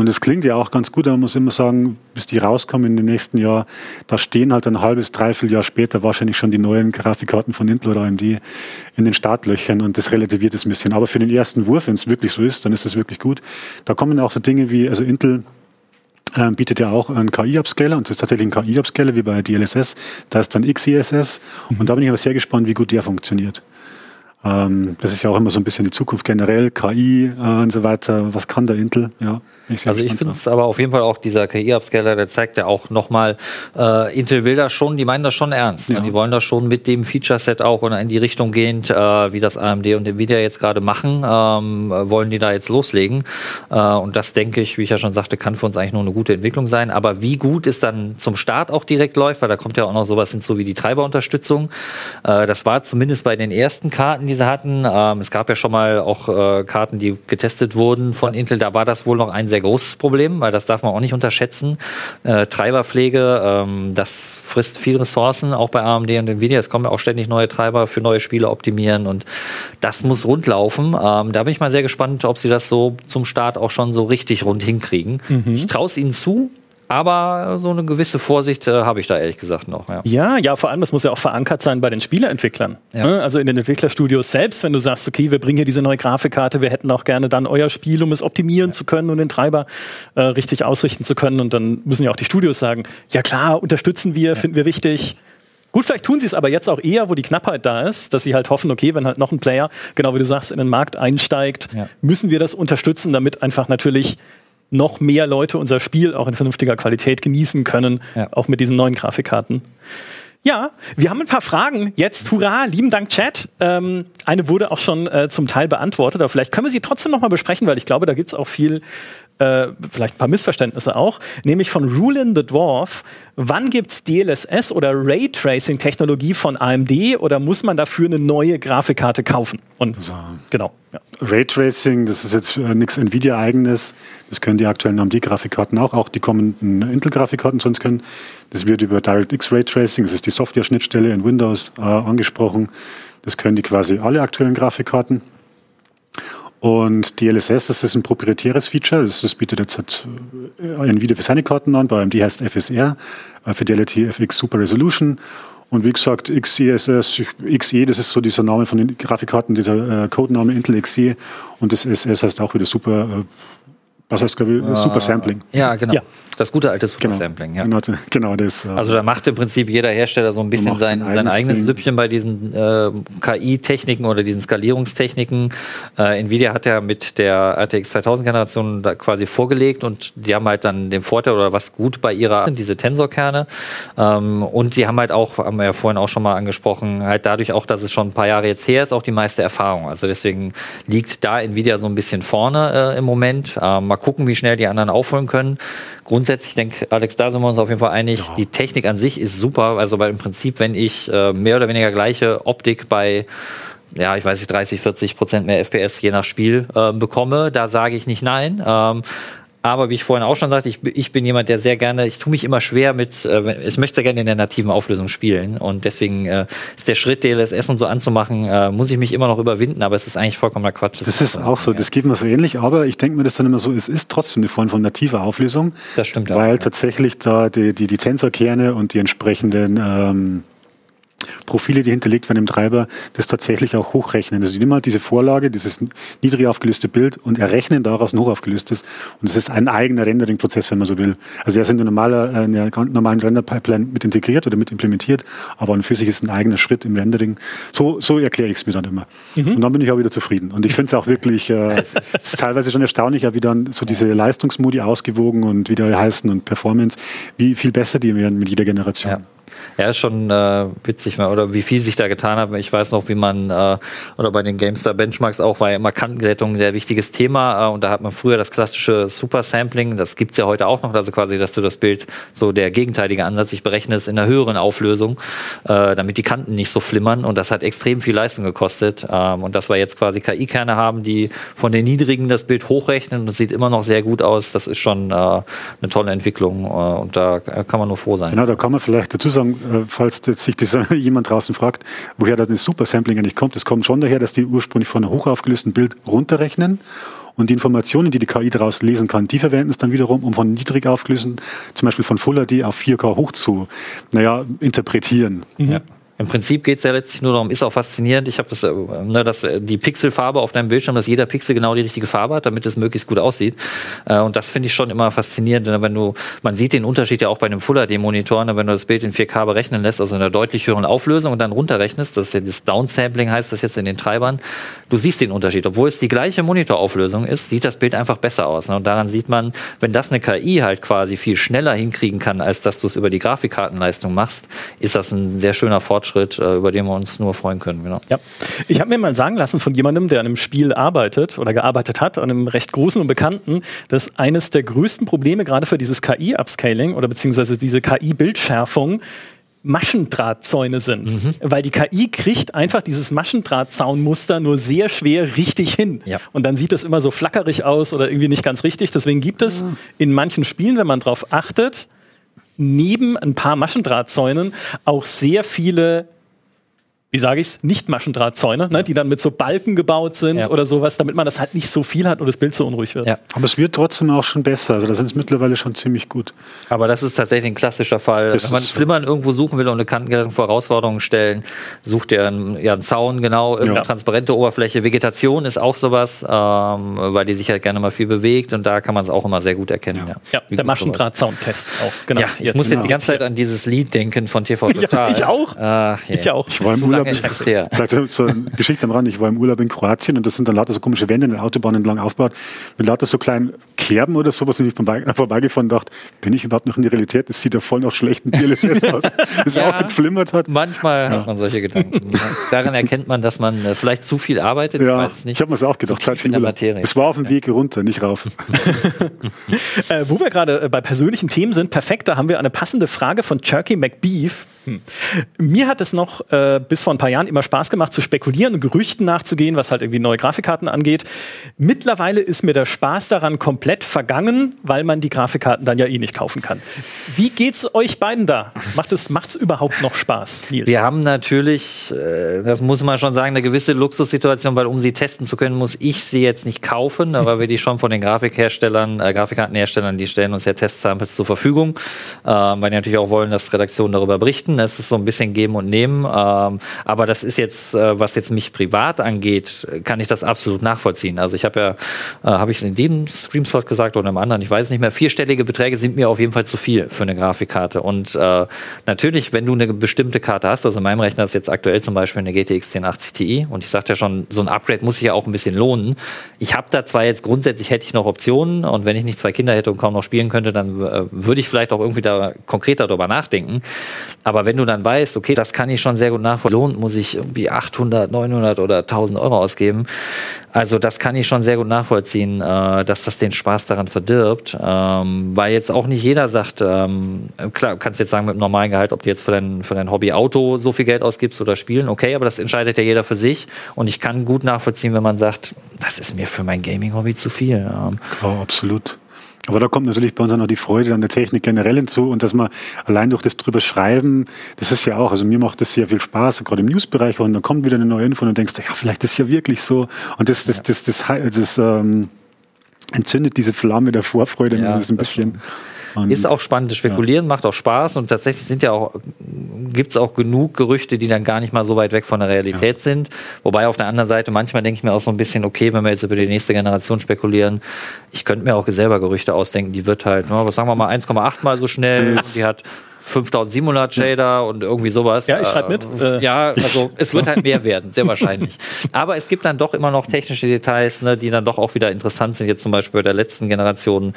Und es klingt ja auch ganz gut, aber man muss immer sagen, bis die rauskommen im nächsten Jahr, da stehen halt ein halbes, dreiviertel Jahr später wahrscheinlich schon die neuen Grafikkarten von Intel oder AMD in den Startlöchern und das relativiert es ein bisschen. Aber für den ersten Wurf, wenn es wirklich so ist, dann ist das wirklich gut. Da kommen auch so Dinge wie, also Intel ähm, bietet ja auch einen KI-Upscaler und das ist tatsächlich ein KI-Upscaler wie bei DLSS. Da ist dann XESS und da bin ich aber sehr gespannt, wie gut der funktioniert. Ähm, das ist ja auch immer so ein bisschen die Zukunft generell, KI äh, und so weiter. Was kann der Intel? Ja. Ich also ich finde es aber auf jeden Fall auch dieser KI-Upscaler, der zeigt ja auch nochmal, äh, Intel will das schon, die meinen das schon ernst. Ne? Ja. Die wollen das schon mit dem Feature-Set auch in die Richtung gehend, äh, wie das AMD und Nvidia jetzt gerade machen, ähm, wollen die da jetzt loslegen. Äh, und das denke ich, wie ich ja schon sagte, kann für uns eigentlich nur eine gute Entwicklung sein. Aber wie gut es dann zum Start auch direkt läuft, weil da kommt ja auch noch sowas hinzu wie die Treiberunterstützung. Äh, das war zumindest bei den ersten Karten, die sie hatten. Ähm, es gab ja schon mal auch äh, Karten, die getestet wurden von Intel. Da war das wohl noch ein sehr sehr großes Problem, weil das darf man auch nicht unterschätzen. Äh, Treiberpflege, ähm, das frisst viel Ressourcen, auch bei AMD und Nvidia. Es kommen ja auch ständig neue Treiber für neue Spiele optimieren und das muss rundlaufen. Ähm, da bin ich mal sehr gespannt, ob sie das so zum Start auch schon so richtig rund hinkriegen. Mhm. Ich traue es ihnen zu, aber so eine gewisse Vorsicht äh, habe ich da ehrlich gesagt noch. Ja. ja, ja, vor allem, das muss ja auch verankert sein bei den Spieleentwicklern. Ja. Ne? Also in den Entwicklerstudios selbst, wenn du sagst, okay, wir bringen hier diese neue Grafikkarte, wir hätten auch gerne dann euer Spiel, um es optimieren ja. zu können und den Treiber äh, richtig ausrichten zu können. Und dann müssen ja auch die Studios sagen, ja klar, unterstützen wir, finden wir wichtig. Gut, vielleicht tun sie es aber jetzt auch eher, wo die Knappheit da ist, dass sie halt hoffen, okay, wenn halt noch ein Player, genau wie du sagst, in den Markt einsteigt, ja. müssen wir das unterstützen, damit einfach natürlich noch mehr Leute unser Spiel auch in vernünftiger Qualität genießen können, ja. auch mit diesen neuen Grafikkarten. Ja, wir haben ein paar Fragen jetzt. Hurra, lieben Dank, Chat. Ähm, eine wurde auch schon äh, zum Teil beantwortet, aber vielleicht können wir sie trotzdem noch mal besprechen, weil ich glaube, da gibt es auch viel äh, vielleicht ein paar Missverständnisse auch, nämlich von Rulin the Dwarf. Wann gibt es DLSS oder Raytracing-Technologie von AMD oder muss man dafür eine neue Grafikkarte kaufen? Und also, genau. Ja. Raytracing, das ist jetzt äh, nichts Nvidia-eigenes. Das können die aktuellen AMD-Grafikkarten auch, auch die kommenden Intel-Grafikkarten sonst können. Das wird über DirectX Raytracing, das ist die Software-Schnittstelle in Windows, äh, angesprochen. Das können die quasi alle aktuellen Grafikkarten. Und DLSS, das ist ein proprietäres Feature. Das, das bietet jetzt halt äh, Nvidia für seine Karten an. Bei AMD heißt FSR, äh, Fidelity FX Super Resolution. Und wie gesagt, XESS, XE, das ist so dieser Name von den Grafikkarten, dieser äh, Codename Intel XE. Und das SS heißt auch wieder Super äh, was heißt, ich, uh, Super Sampling. Ja, genau. Ja. Das gute alte Super genau. Sampling, ja. Genau, genau das. Äh, also da macht im Prinzip jeder Hersteller so ein bisschen sein, ein sein eigenes Ding. Süppchen bei diesen äh, KI-Techniken oder diesen Skalierungstechniken. Äh, Nvidia hat ja mit der RTX 2000 Generation da quasi vorgelegt und die haben halt dann den Vorteil oder was gut bei ihrer, diese Tensorkerne. Ähm, und die haben halt auch, haben wir ja vorhin auch schon mal angesprochen, halt dadurch auch, dass es schon ein paar Jahre jetzt her ist, auch die meiste Erfahrung. Also deswegen liegt da Nvidia so ein bisschen vorne äh, im Moment. Ähm, mal gucken, wie schnell die anderen aufholen können. Grundsätzlich denke Alex, da sind wir uns auf jeden Fall einig. Ja. Die Technik an sich ist super. Also, weil im Prinzip, wenn ich äh, mehr oder weniger gleiche Optik bei ja, ich weiß nicht, 30, 40 Prozent mehr FPS je nach Spiel äh, bekomme, da sage ich nicht nein. Ähm, aber wie ich vorhin auch schon sagte, ich, ich bin jemand, der sehr gerne, ich tue mich immer schwer mit, äh, ich möchte gerne in der nativen Auflösung spielen. Und deswegen äh, ist der Schritt, DLSS und so anzumachen, äh, muss ich mich immer noch überwinden, aber es ist eigentlich vollkommener Quatsch. Das, das ist auch so, das geht mir so ähnlich, aber ich denke mir das dann immer so, es ist trotzdem eine Form von nativer Auflösung. Das stimmt auch. Weil ja. tatsächlich da die, die, die Tensorkerne und die entsprechenden ähm, Profile, die hinterlegt werden im Treiber, das tatsächlich auch hochrechnen. Also die nehmen halt diese Vorlage, dieses niedrig aufgelöste Bild und errechnen daraus ein hochaufgelöstes. Und es ist ein eigener Rendering-Prozess, wenn man so will. Also er ist in der, normaler, äh, in der normalen Render-Pipeline mit integriert oder mit implementiert, aber an für sich ist ein eigener Schritt im Rendering. So, so erkläre ich es mir dann immer. Mhm. Und dann bin ich auch wieder zufrieden. Und ich finde es auch wirklich, äh, ist teilweise schon erstaunlich, wie dann so diese Leistungsmodi ausgewogen und wie die heißen und Performance, wie viel besser die werden mit jeder Generation. Ja. Ja, ist schon äh, witzig, oder wie viel sich da getan hat. Ich weiß noch, wie man, äh, oder bei den GameStar Benchmarks auch, war ja immer Kantenglättung ein sehr wichtiges Thema. Äh, und da hat man früher das klassische Super Sampling, das gibt's ja heute auch noch, also quasi, dass du das Bild, so der gegenteilige Ansatz, ich berechne es in einer höheren Auflösung, äh, damit die Kanten nicht so flimmern. Und das hat extrem viel Leistung gekostet. Ähm, und dass wir jetzt quasi KI-Kerne haben, die von den niedrigen das Bild hochrechnen und es sieht immer noch sehr gut aus, das ist schon äh, eine tolle Entwicklung. Äh, und da kann man nur froh sein. Genau, da kann man vielleicht dazu sagen, äh, falls sich das jemand draußen fragt, woher das Super-Sampling eigentlich kommt. Das kommt schon daher, dass die ursprünglich von einem hochaufgelösten Bild runterrechnen und die Informationen, die die KI daraus lesen kann, die verwenden es dann wiederum, um von niedrig aufgelösten, zum Beispiel von Full HD auf 4K hoch zu, naja, interpretieren. Mhm. Ja. Im Prinzip geht es ja letztlich nur darum, ist auch faszinierend. Ich habe das, äh, ne, dass äh, die Pixelfarbe auf deinem Bildschirm, dass jeder Pixel genau die richtige Farbe hat, damit es möglichst gut aussieht. Äh, und das finde ich schon immer faszinierend, wenn du, man sieht den Unterschied ja auch bei einem Full HD-Monitor, ne, wenn du das Bild in 4K berechnen lässt, also in einer deutlich höheren Auflösung und dann runterrechnest, das ist ja das Downsampling heißt das jetzt in den Treibern, du siehst den Unterschied. Obwohl es die gleiche Monitorauflösung ist, sieht das Bild einfach besser aus. Ne? Und daran sieht man, wenn das eine KI halt quasi viel schneller hinkriegen kann, als dass du es über die Grafikkartenleistung machst, ist das ein sehr schöner Fortschritt, über den wir uns nur freuen können. Genau. Ja. Ich habe mir mal sagen lassen von jemandem, der an einem Spiel arbeitet oder gearbeitet hat, an einem recht großen und bekannten, dass eines der größten Probleme gerade für dieses KI-Upscaling oder beziehungsweise diese KI-Bildschärfung Maschendrahtzäune sind. Mhm. Weil die KI kriegt einfach dieses Maschendrahtzaunmuster nur sehr schwer richtig hin. Ja. Und dann sieht das immer so flackerig aus oder irgendwie nicht ganz richtig. Deswegen gibt es mhm. in manchen Spielen, wenn man darauf achtet, neben ein paar Maschendrahtzäunen auch sehr viele wie sage ich's, nicht Maschendrahtzäune, ne, die dann mit so Balken gebaut sind Ja. oder sowas, damit man das halt nicht so viel hat und das Bild so unruhig wird. Ja. Aber es wird trotzdem auch schon besser. Also da sind es mittlerweile schon ziemlich gut. Aber das ist tatsächlich ein klassischer Fall. Das Wenn man Flimmern irgendwo suchen will und eine Kantenglättung vor Herausforderungen stellen, sucht er einen, ja, einen Zaun, genau, irgendeine Ja. transparente Oberfläche. Vegetation ist auch sowas, ähm, weil die sich halt gerne mal viel bewegt und da kann man es auch immer sehr gut erkennen. Ja, Ja, der Maschendrahtzaun-Test auch, genau. Ja, ich muss jetzt die ganze Zeit an dieses Lied denken von TV Total. ich auch. Äh, Ich auch. Ich war im Urlaub, ist vielleicht so eine Geschichte am Rand, ich war im Urlaub in Kroatien und das sind dann lauter so komische Wände in den Autobahnen entlang aufgebaut, mit lauter so kleinen Kerben oder sowas und ich bin vorbei, vorbeigefahren und dachte, bin ich überhaupt noch in der Realität? Das sieht ja voll nach schlechten DLSS aus. Das Ja. auch so geflimmert hat. Manchmal hat man solche Gedanken. Daran erkennt man, dass man äh, vielleicht zu viel arbeitet. Ja, nicht. ich habe mir das auch gedacht. So Zeit für in den der Urlaub. Materie. Es war auf dem Weg runter, nicht rauf. Äh, wo wir gerade äh, bei persönlichen Themen sind, perfekt, da haben wir eine passende Frage von Turkey McBeef. Hm. Mir hat es noch äh, bis vor ein paar Jahren immer Spaß gemacht, zu spekulieren und Gerüchten nachzugehen, was halt irgendwie neue Grafikkarten angeht. Mittlerweile ist mir der Spaß daran komplett vergangen, weil man die Grafikkarten dann ja eh nicht kaufen kann. Wie geht's euch beiden da? Macht es macht's überhaupt noch Spaß, Nils? Wir haben natürlich, äh, das muss man schon sagen, eine gewisse Luxussituation, weil um sie testen zu können, muss ich sie jetzt nicht kaufen, aber wir die schon von den Grafikherstellern, äh, Grafikkartenherstellern, die stellen uns ja Testsamples zur Verfügung, ähm, weil die natürlich auch wollen, dass Redaktionen darüber berichten. Das ist so ein bisschen geben und nehmen. Ähm, aber das ist jetzt, äh, was jetzt mich privat angeht, kann ich das absolut nachvollziehen. Also ich habe ja, äh, habe ich es in dem Streamslot gesagt oder im anderen, ich weiß nicht mehr, vierstellige Beträge sind mir auf jeden Fall zu viel für eine Grafikkarte. Und äh, natürlich, wenn du eine bestimmte Karte hast, also in meinem Rechner ist jetzt aktuell zum Beispiel eine GTX 1080 Ti und ich sagte ja schon, so ein Upgrade muss sich ja auch ein bisschen lohnen. Ich habe da zwar jetzt grundsätzlich hätte ich noch Optionen und wenn ich nicht zwei Kinder hätte und kaum noch spielen könnte, dann äh, würde ich vielleicht auch irgendwie da konkreter darüber nachdenken. Aber wenn du dann weißt, okay, das kann ich schon sehr gut nachvollziehen, lohnt, muss ich irgendwie 800, 900 oder 1000 Euro ausgeben. Also das kann ich schon sehr gut nachvollziehen, äh, dass das den Spaß daran verdirbt, ähm, weil jetzt auch nicht jeder sagt, ähm, klar, kannst jetzt sagen mit einem normalen Gehalt, ob du jetzt für dein, für dein Hobby Auto so viel Geld ausgibst oder spielen, okay, aber das entscheidet ja jeder für sich und ich kann gut nachvollziehen, wenn man sagt, das ist mir für mein Gaming-Hobby zu viel. Ähm, Ja, absolut. Aber da kommt natürlich bei uns auch noch die Freude an der Technik generell hinzu und dass man allein durch das drüber schreiben, das ist ja auch, also mir macht das sehr viel Spaß, gerade im Newsbereich und dann kommt wieder eine neue Info und du denkst, ja, vielleicht ist ja wirklich so. Und das, das, das, das, das, das ähm, entzündet diese Flamme der Vorfreude Ja, ein bisschen. Und Ist auch spannend. Spekulieren macht auch Spaß und tatsächlich sind ja auch, gibt es auch genug Gerüchte, die dann gar nicht mal so weit weg von der Realität sind. Wobei auf der anderen Seite manchmal denke ich mir auch so ein bisschen, okay, wenn wir jetzt über die nächste Generation spekulieren, ich könnte mir auch selber Gerüchte ausdenken, die wird halt, ne, was sagen wir mal, 1,8 mal so schnell, die hat 5700 Shader und irgendwie sowas. Ja, ich schreib mit. Äh, Äh. ja, also es wird halt mehr werden, sehr wahrscheinlich. Aber es gibt dann doch immer noch technische Details, ne, die dann doch auch wieder interessant sind. Jetzt zum Beispiel bei der letzten Generation.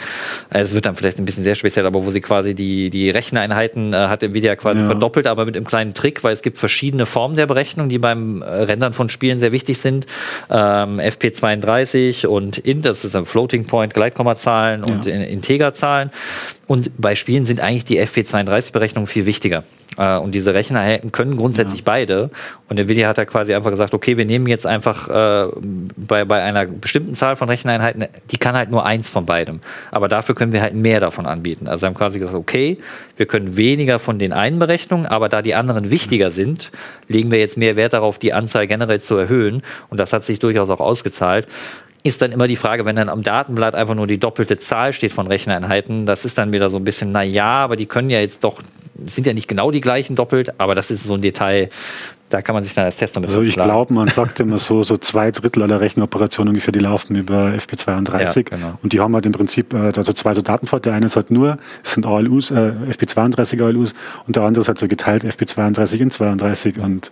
Äh, Es wird dann vielleicht ein bisschen sehr speziell, aber wo sie quasi die, die Recheneinheiten äh, hat Nvidia quasi Ja. verdoppelt, aber mit einem kleinen Trick, weil es gibt verschiedene Formen der Berechnung, die beim äh, Rendern von Spielen sehr wichtig sind. Ähm, FP32 und int, das ist ein Floating Point, Gleitkommazahlen und Ja. in- Integerzahlen. Und bei Spielen sind eigentlich die FP32-Berechnungen viel wichtiger. Äh, Und diese Recheneinheiten können grundsätzlich beide. Und Nvidia hat da quasi einfach gesagt, okay, wir nehmen jetzt einfach äh, bei, bei einer bestimmten Zahl von Recheneinheiten, die kann halt nur eins von beidem. Aber dafür können wir halt mehr davon anbieten. Also haben quasi gesagt, okay, wir können weniger von den einen Berechnungen, aber da die anderen wichtiger sind, legen wir jetzt mehr Wert darauf, die Anzahl generell zu erhöhen. Und das hat sich durchaus auch ausgezahlt ist dann immer die Frage, wenn dann am Datenblatt einfach nur die doppelte Zahl steht von Recheneinheiten, das ist dann wieder so ein bisschen, na ja, aber die können ja jetzt doch, sind ja nicht genau die gleichen doppelt, aber das ist so ein Detail, da kann man sich dann als Tester mit Also ich glaube, man sagt immer so, so zwei Drittel aller Rechenoperationen ungefähr, die laufen über FP32. Ja, genau. Und die haben halt im Prinzip, äh, also zwei so Datenpforte. Der eine ist halt nur, es sind ALUs, äh, FP32 ALUs und der andere ist halt so geteilt FP32 in 32 und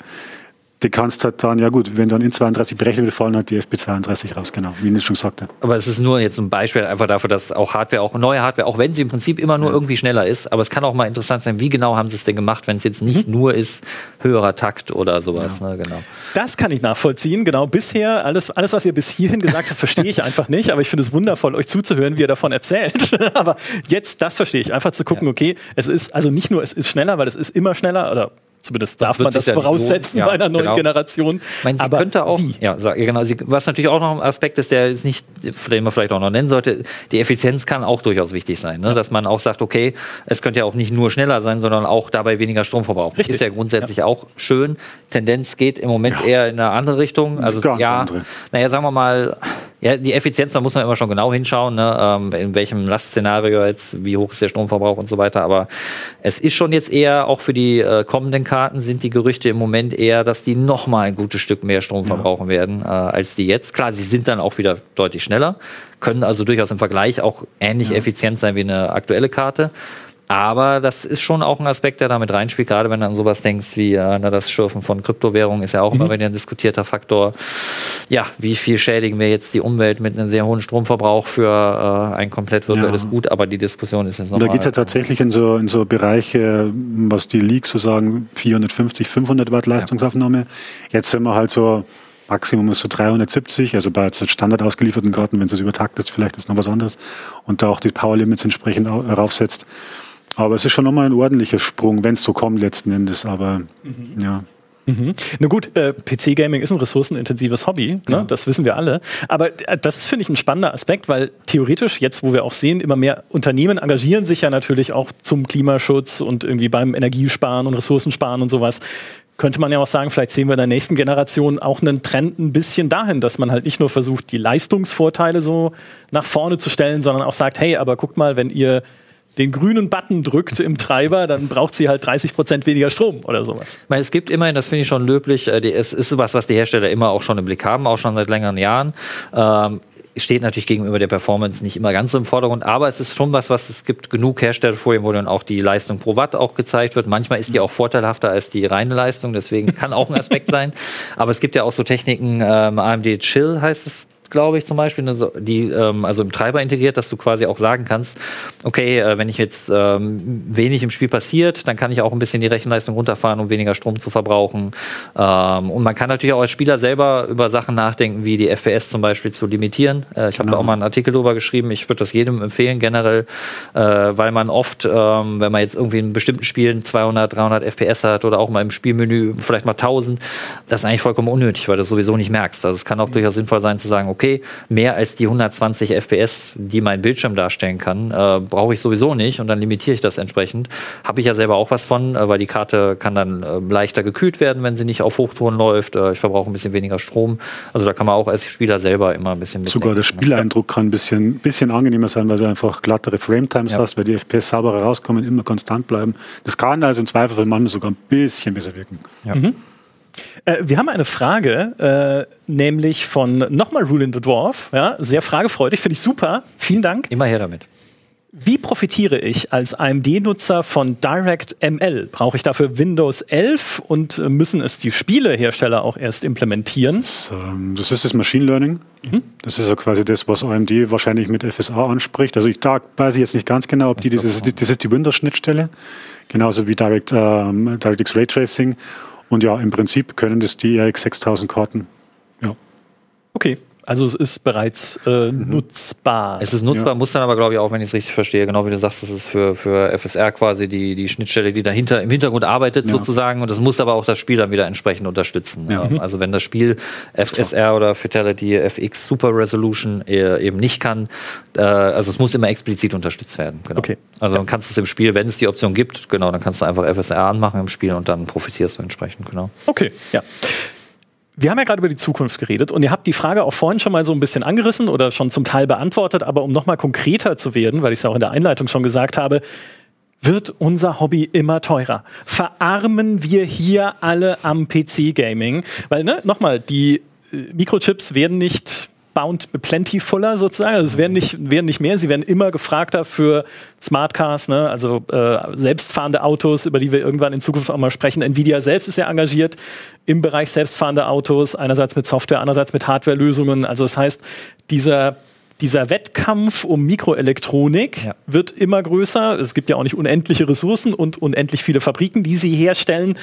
die kannst halt dann, ja gut, wenn dann in 32 berechnet wird, fallen halt die FP32 raus, genau, wie Nils schon sagte. Aber es ist nur jetzt ein Beispiel einfach dafür, dass auch Hardware, auch neue Hardware, auch wenn sie im Prinzip immer nur irgendwie schneller ist, aber es kann auch mal interessant sein, wie genau haben sie es denn gemacht, wenn es jetzt nicht nur ist, höherer Takt oder sowas. Ne, genau. Das kann ich nachvollziehen. Genau, bisher, alles, alles was ihr bis hierhin gesagt habt, verstehe ich einfach nicht. Aber ich finde es wundervoll, euch zuzuhören, wie ihr davon erzählt. aber jetzt, das verstehe ich. Einfach zu gucken, okay, es ist, also nicht nur, es ist schneller, weil es ist immer schneller, oder Zumindest darf man das voraussetzen ja bei einer neuen genau. Generation. Ich meine, sie Aber könnte auch, wie? ja, genau, sie, was natürlich auch noch ein Aspekt ist, der ist nicht, den man vielleicht auch noch nennen sollte, die Effizienz kann auch durchaus wichtig sein. Ne? Dass man auch sagt, okay, es könnte ja auch nicht nur schneller sein, sondern auch dabei weniger Strom verbrauchen. Richtig. Ist ja grundsätzlich ja. auch schön. Tendenz geht im Moment ja. eher in eine andere Richtung. Also ja, naja, sagen wir mal, ja, die Effizienz, da muss man immer schon genau hinschauen, ne? ähm, in welchem Lastszenario jetzt, wie hoch ist der Stromverbrauch und so weiter. Aber es ist schon jetzt eher, auch für die äh, kommenden Karten sind die Gerüchte im Moment eher, dass die nochmal ein gutes Stück mehr Strom verbrauchen ja. werden äh, als die jetzt. Klar, sie sind dann auch wieder deutlich schneller, können also durchaus im Vergleich auch ähnlich ja. effizient sein wie eine aktuelle Karte. Aber das ist schon auch ein Aspekt, der damit reinspielt, gerade wenn du an sowas denkst wie äh, das Schürfen von Kryptowährungen ist ja auch mhm. immer wieder ein diskutierter Faktor. Ja, wie viel schädigen wir jetzt die Umwelt mit einem sehr hohen Stromverbrauch für äh, ein komplett virtuelles ja. Gut? Aber die Diskussion ist jetzt nochmal. Da geht es ja tatsächlich in so, in so Bereiche, was die Leaks so sagen, 450, 500 Watt Leistungsaufnahme. Ja. Jetzt sind wir halt so Maximum ist so 370, also bei Standard ausgelieferten Karten, wenn es übertakt ist, vielleicht ist noch was anderes und da auch die Power Limits entsprechend raufsetzt. Aber es ist schon nochmal ein ordentlicher Sprung, wenn es so kommt letzten Endes. Aber mhm. ja. Mhm. Na gut, äh, PC-Gaming ist ein ressourcenintensives Hobby, ne? Ja. das wissen wir alle. Aber äh, das ist, finde ich, ein spannender Aspekt, weil theoretisch, jetzt wo wir auch sehen, immer mehr Unternehmen engagieren sich ja natürlich auch zum Klimaschutz und irgendwie beim Energiesparen und Ressourcensparen und sowas. Könnte man ja auch sagen, vielleicht sehen wir in der nächsten Generation auch einen Trend ein bisschen dahin, dass man halt nicht nur versucht, die Leistungsvorteile so nach vorne zu stellen, sondern auch sagt, hey, aber guckt mal, wenn ihr den grünen Button drückt im Treiber, dann braucht sie halt 30 Prozent weniger Strom oder sowas. Es gibt immerhin, das finde ich schon löblich, äh, es ist was, was die Hersteller immer auch schon im Blick haben, auch schon seit längeren Jahren. Ähm, steht natürlich gegenüber der Performance nicht immer ganz so im Vordergrund, aber es ist schon was, was es gibt genug Herstellerfolien, wo dann auch die Leistung pro Watt auch gezeigt wird. Manchmal ist die auch vorteilhafter als die reine Leistung, deswegen kann auch ein Aspekt sein. Aber es gibt ja auch so Techniken, ähm, AMD Chill heißt es, glaube ich, zum Beispiel, die ähm, also im Treiber integriert, dass du quasi auch sagen kannst, okay, äh, wenn ich jetzt ähm, wenig im Spiel passiert, dann kann ich auch ein bisschen die Rechenleistung runterfahren, um weniger Strom zu verbrauchen. Ähm, und man kann natürlich auch als Spieler selber über Sachen nachdenken, wie die FPS zum Beispiel zu limitieren. Äh, ich habe genau. da auch mal einen Artikel drüber geschrieben. Ich würde das jedem empfehlen, generell, äh, weil man oft, ähm, wenn man jetzt irgendwie in bestimmten Spielen 200, 300 FPS hat oder auch mal im Spielmenü vielleicht mal 1000, das ist eigentlich vollkommen unnötig, weil du das sowieso nicht merkst. Also es kann auch durchaus sinnvoll sein zu sagen, okay, okay, mehr als die 120 FPS, die mein Bildschirm darstellen kann, äh, brauche ich sowieso nicht und dann limitiere ich das entsprechend. Habe ich ja selber auch was von, äh, weil die Karte kann dann äh, leichter gekühlt werden, wenn sie nicht auf Hochtouren läuft. Äh, ich verbrauche ein bisschen weniger Strom. Also da kann man auch als Spieler selber immer ein bisschen Sogar der Spieleindruck kann ein bisschen, bisschen angenehmer sein, weil du einfach glattere Frametimes ja. hast, weil die FPS sauberer rauskommen, immer konstant bleiben. Das kann also im Zweifel manchmal sogar ein bisschen besser wirken. Ja. Mhm. Äh, wir haben eine Frage, äh, nämlich von nochmal Rule in the Dwarf. Ja, sehr fragefreudig, finde ich super. Vielen Dank. Immer her damit. Wie profitiere ich als AMD-Nutzer von DirectML? Brauche ich dafür Windows 11 und müssen es die Spielehersteller auch erst implementieren? Das, ähm, das ist das Machine Learning. Mhm. Das ist ja quasi das, was AMD wahrscheinlich mit FSA anspricht. Also ich da weiß ich jetzt nicht ganz genau, ob die das ist, das ist die Windows-Schnittstelle, genauso wie Direct, ähm, DirectX Raytracing. Und ja, im Prinzip können das die RX 6000 Karten. Ja. Okay. Also es ist bereits äh, mhm. nutzbar. Es ist nutzbar, ja. muss dann aber, glaube ich, auch, wenn ich es richtig verstehe, genau wie du sagst, das ist für, für FSR quasi die, die Schnittstelle, die dahinter im Hintergrund arbeitet ja. sozusagen. Und das muss aber auch das Spiel dann wieder entsprechend unterstützen. Ja. Ähm, also wenn das Spiel FSR oder Fidelity FX Super Resolution eben nicht kann, äh, also es muss immer explizit unterstützt werden. Genau. Okay. Also dann kannst du es im Spiel, wenn es die Option gibt, genau, dann kannst du einfach FSR anmachen im Spiel und dann profitierst du entsprechend, genau. Okay, ja. Wir haben ja gerade über die Zukunft geredet und ihr habt die Frage auch vorhin schon mal so ein bisschen angerissen oder schon zum Teil beantwortet, aber um nochmal konkreter zu werden, weil ich es auch in der Einleitung schon gesagt habe, wird unser Hobby immer teurer. Verarmen wir hier alle am PC-Gaming? Weil, ne, nochmal, die äh, Mikrochips werden nicht bound plentyfuller sozusagen. Also es werden nicht, werden nicht mehr, sie werden immer gefragter für Smartcars, ne? also äh, selbstfahrende Autos, über die wir irgendwann in Zukunft auch mal sprechen. Nvidia selbst ist ja engagiert im Bereich selbstfahrende Autos, einerseits mit Software, andererseits mit Hardwarelösungen. Also das heißt, dieser dieser Wettkampf um Mikroelektronik ja. wird immer größer. Es gibt ja auch nicht unendliche Ressourcen und unendlich viele Fabriken, die sie herstellen.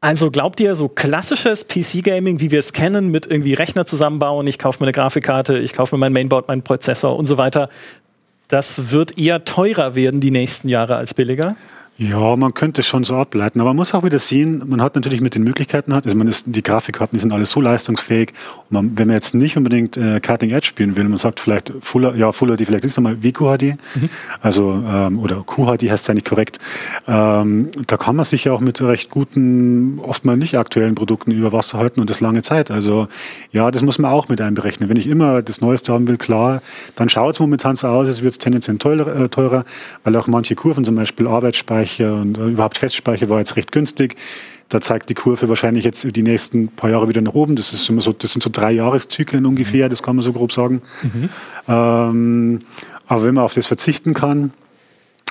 Also glaubt ihr, so klassisches PC-Gaming, wie wir es kennen, mit irgendwie Rechner zusammenbauen, ich kaufe mir eine Grafikkarte, ich kaufe mir mein Mainboard, meinen Prozessor und so weiter, das wird eher teurer werden die nächsten Jahre als billiger? Ja, man könnte schon so ableiten, aber man muss auch wieder sehen, man hat natürlich mit den Möglichkeiten also man ist, die Grafikkarten die sind alle so leistungsfähig. Man, wenn man jetzt nicht unbedingt äh, Cutting Edge spielen will, man sagt vielleicht Fuller, ja Fuller HD, vielleicht ist es nochmal WQHD, mhm. also ähm, oder QHD heißt es ja nicht korrekt. Ähm, da kann man sich ja auch mit recht guten, oftmals nicht aktuellen Produkten über Wasser halten und das lange Zeit. Also ja, das muss man auch mit einberechnen. Wenn ich immer das Neueste haben will, klar, dann schaut es momentan so aus, es wird tendenziell teurer, äh, teurer, weil auch manche Kurven, zum Beispiel Arbeitsspeicher Speicher und äh, überhaupt Festspeicher war jetzt recht günstig. Da zeigt die Kurve wahrscheinlich jetzt die nächsten paar Jahre wieder nach oben. Das, ist immer so, das sind so drei Jahreszyklen ungefähr, das kann man so grob sagen. Mhm. Ähm, aber wenn man auf das verzichten kann,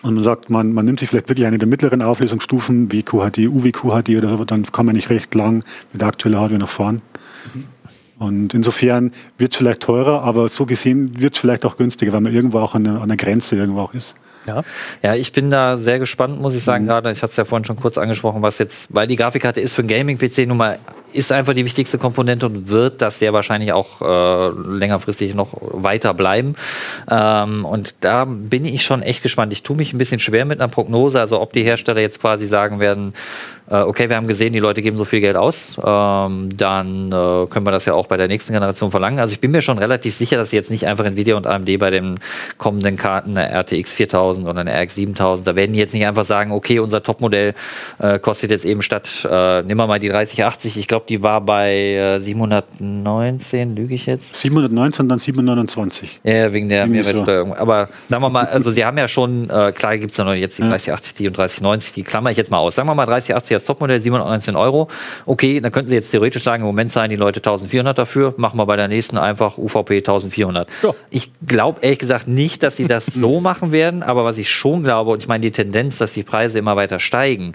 und man sagt, man, man nimmt sich vielleicht wirklich eine der mittleren Auflösungsstufen, wie QHD, UWQHD oder so, dann kann man nicht recht lang mit der aktuellen Hardware noch fahren. Mhm. Und insofern wird es vielleicht teurer, aber so gesehen wird es vielleicht auch günstiger, weil man irgendwo auch an der Grenze irgendwo auch ist. Ja. ja, ich bin da sehr gespannt, muss ich sagen, mhm. gerade. Ich hatte es ja vorhin schon kurz angesprochen, was jetzt, weil die Grafikkarte ist für einen Gaming-PC nun mal, ist einfach die wichtigste Komponente und wird das sehr wahrscheinlich auch äh, längerfristig noch weiter bleiben. Ähm, und da bin ich schon echt gespannt. Ich tue mich ein bisschen schwer mit einer Prognose, also ob die Hersteller jetzt quasi sagen werden, äh, okay, wir haben gesehen, die Leute geben so viel Geld aus, ähm, dann äh, können wir das ja auch bei der nächsten Generation verlangen. Also ich bin mir schon relativ sicher, dass sie jetzt nicht einfach Nvidia und AMD bei den kommenden Karten eine RTX 4000 oder eine RX 7000, da werden die jetzt nicht einfach sagen, okay, unser Topmodell äh, kostet jetzt eben statt, äh, nimm mal die 3080, ich glaube, die war bei 719, äh, lüge ich jetzt? 719, dann 729. Ja, wegen der Mehrwertsteuer. So. Aber sagen wir mal, also sie haben ja schon, äh, klar gibt es ja noch jetzt die 3080 die und 3090, die klammer ich jetzt mal aus. Sagen wir mal 3080 das Topmodell, 719 Euro. Okay, dann könnten Sie jetzt theoretisch sagen, im Moment zahlen die Leute 1400 dafür, machen wir bei der nächsten einfach UVP 1400. Ja. Ich glaube ehrlich gesagt nicht, dass sie das so machen werden, aber was ich schon glaube, und ich meine die Tendenz, dass die Preise immer weiter steigen,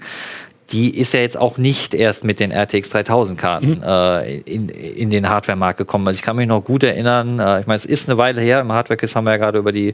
die ist ja jetzt auch nicht erst mit den RTX 3000 Karten mhm. äh, in, in den Hardware-Markt gekommen. Also ich kann mich noch gut erinnern, äh, ich meine, es ist eine Weile her, im Hardware-Kiss haben wir ja gerade über die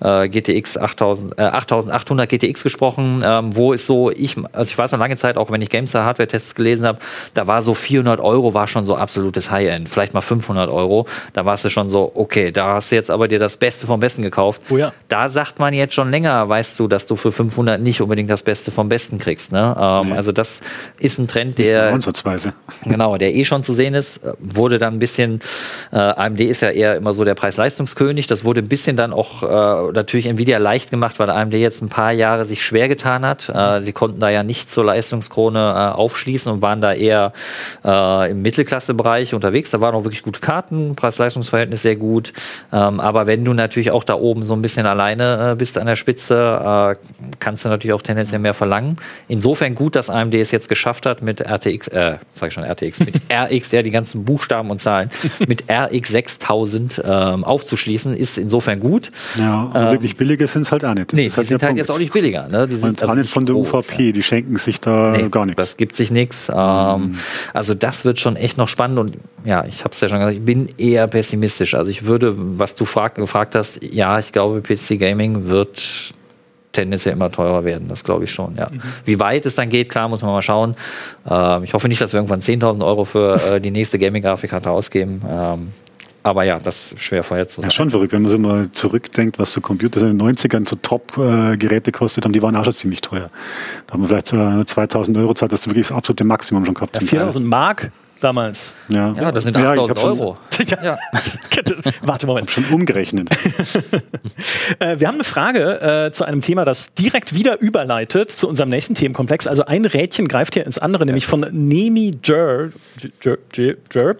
äh, GTX 8000, äh, 8800 GTX gesprochen, ähm, wo ist so, ich, also ich weiß noch lange Zeit, auch wenn ich Gamestar Hardware-Tests gelesen habe, da war so 400 Euro war schon so absolutes High-End, vielleicht mal 500 Euro, da warst du schon so, okay, da hast du jetzt aber dir das Beste vom Besten gekauft. Oh ja. Da sagt man jetzt schon länger, weißt du, dass du für 500 nicht unbedingt das Beste vom Besten kriegst. Ne? Ähm, also das ist ein Trend, der ansatzweise genau, der eh schon zu sehen ist. Wurde dann ein bisschen äh, AMD ist ja eher immer so der Preis-Leistungskönig. Das wurde ein bisschen dann auch äh, natürlich Nvidia leicht gemacht, weil AMD jetzt ein paar Jahre sich schwer getan hat. Äh, sie konnten da ja nicht zur Leistungskrone äh, aufschließen und waren da eher äh, im Mittelklassebereich unterwegs. Da waren auch wirklich gute Karten, Preis-Leistungsverhältnis sehr gut. Ähm, aber wenn du natürlich auch da oben so ein bisschen alleine äh, bist an der Spitze, kannst du natürlich auch tendenziell mehr verlangen. Insofern gut, dass AMD es jetzt geschafft hat, mit RTX, äh, sag ich schon RTX, mit RX, ja, die ganzen Buchstaben und Zahlen, mit RX 6000 ähm, aufzuschließen, ist insofern gut. Ja, aber ähm, wirklich billiger sind es halt auch nicht. Das nee, die halt sind halt Punkt. jetzt auch nicht billiger. Ne? Die sind und also auch nicht von der groß, UVP, ja. die schenken sich da nee, gar nichts. Das gibt sich nichts. Ähm, mhm. Also das wird schon echt noch spannend und ja, ich habe es ja schon gesagt, ich bin eher pessimistisch. Also ich würde, was du frag, gefragt hast, ja, ich glaube, PC Gaming wird tendenziell immer teurer werden. Das glaube ich schon, ja. Mhm. Wie weit es dann geht, klar, muss man mal schauen. Ähm, ich hoffe nicht, dass wir irgendwann 10.000 Euro für äh, die nächste Gaming-Grafikkarte ausgeben. Ähm, aber ja, das ist schwer vorherzusagen. Ja, schon verrückt, wenn man so mal zurückdenkt, was so Computer in den 90ern so Top-Geräte kostet haben, die waren auch schon ziemlich teuer. Da haben wir vielleicht äh, 2000 Euro zahlt, das ist wirklich das absolute Maximum schon gehabt. Ja, 4000 Mark damals. Ja, ja das sind 8000 ja, Euro. ja. Warte, Moment. Ich schon umgerechnet. äh, wir haben eine Frage äh, zu einem Thema, das direkt wieder überleitet zu unserem nächsten Themenkomplex. Also ein Rädchen greift hier ins andere, nämlich von Nemi Jer. Jer, Jer, Jer.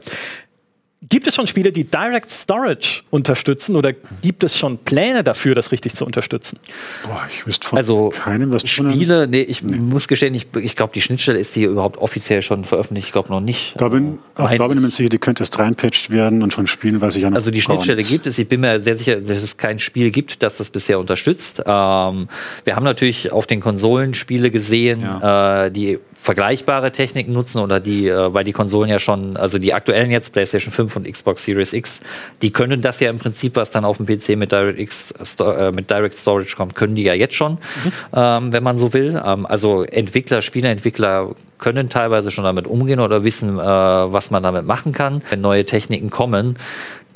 Gibt es schon Spiele, die Direct Storage unterstützen oder gibt es schon Pläne dafür, das richtig zu unterstützen? Boah, ich wüsste von also, keinem, was Spiele, nee, ich nee. muss gestehen, ich, ich glaube, die Schnittstelle ist hier überhaupt offiziell schon veröffentlicht, ich glaube noch nicht. Da bin, da bin ich mir sicher, die könnte erst reinpatcht werden und schon spielen, weiß ich ja noch. Also die Schnittstelle gibt es, ich bin mir sehr sicher, dass es kein Spiel gibt, das das bisher unterstützt. Ähm, wir haben natürlich auf den Konsolen Spiele gesehen, ja. äh, die vergleichbare Techniken nutzen oder die, äh, weil die Konsolen ja schon, also die aktuellen jetzt, PlayStation 5 und Xbox Series X, die können das ja im Prinzip, was dann auf dem PC mit Direct, X, äh, mit Direct Storage kommt, können die ja jetzt schon, mhm. ähm, wenn man so will. Ähm, also Entwickler, Spieleentwickler können teilweise schon damit umgehen oder wissen, äh, was man damit machen kann. Wenn neue Techniken kommen,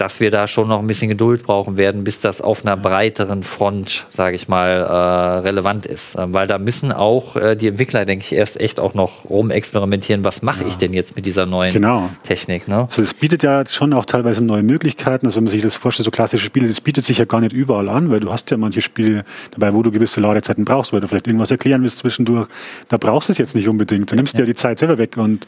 dass wir da schon noch ein bisschen Geduld brauchen werden, bis das auf einer breiteren Front, sage ich mal, äh, relevant ist. Ähm, weil da müssen auch äh, die Entwickler, denke ich, erst echt auch noch rumexperimentieren, was mache ja. ich denn jetzt mit dieser neuen genau. Technik. Ne? Also das bietet ja schon auch teilweise neue Möglichkeiten. Also wenn man sich das vorstellt, so klassische Spiele, das bietet sich ja gar nicht überall an, weil du hast ja manche Spiele dabei, wo du gewisse Ladezeiten brauchst, weil du vielleicht irgendwas erklären willst zwischendurch. Da brauchst du es jetzt nicht unbedingt. Da nimmst du ja. ja die Zeit selber weg und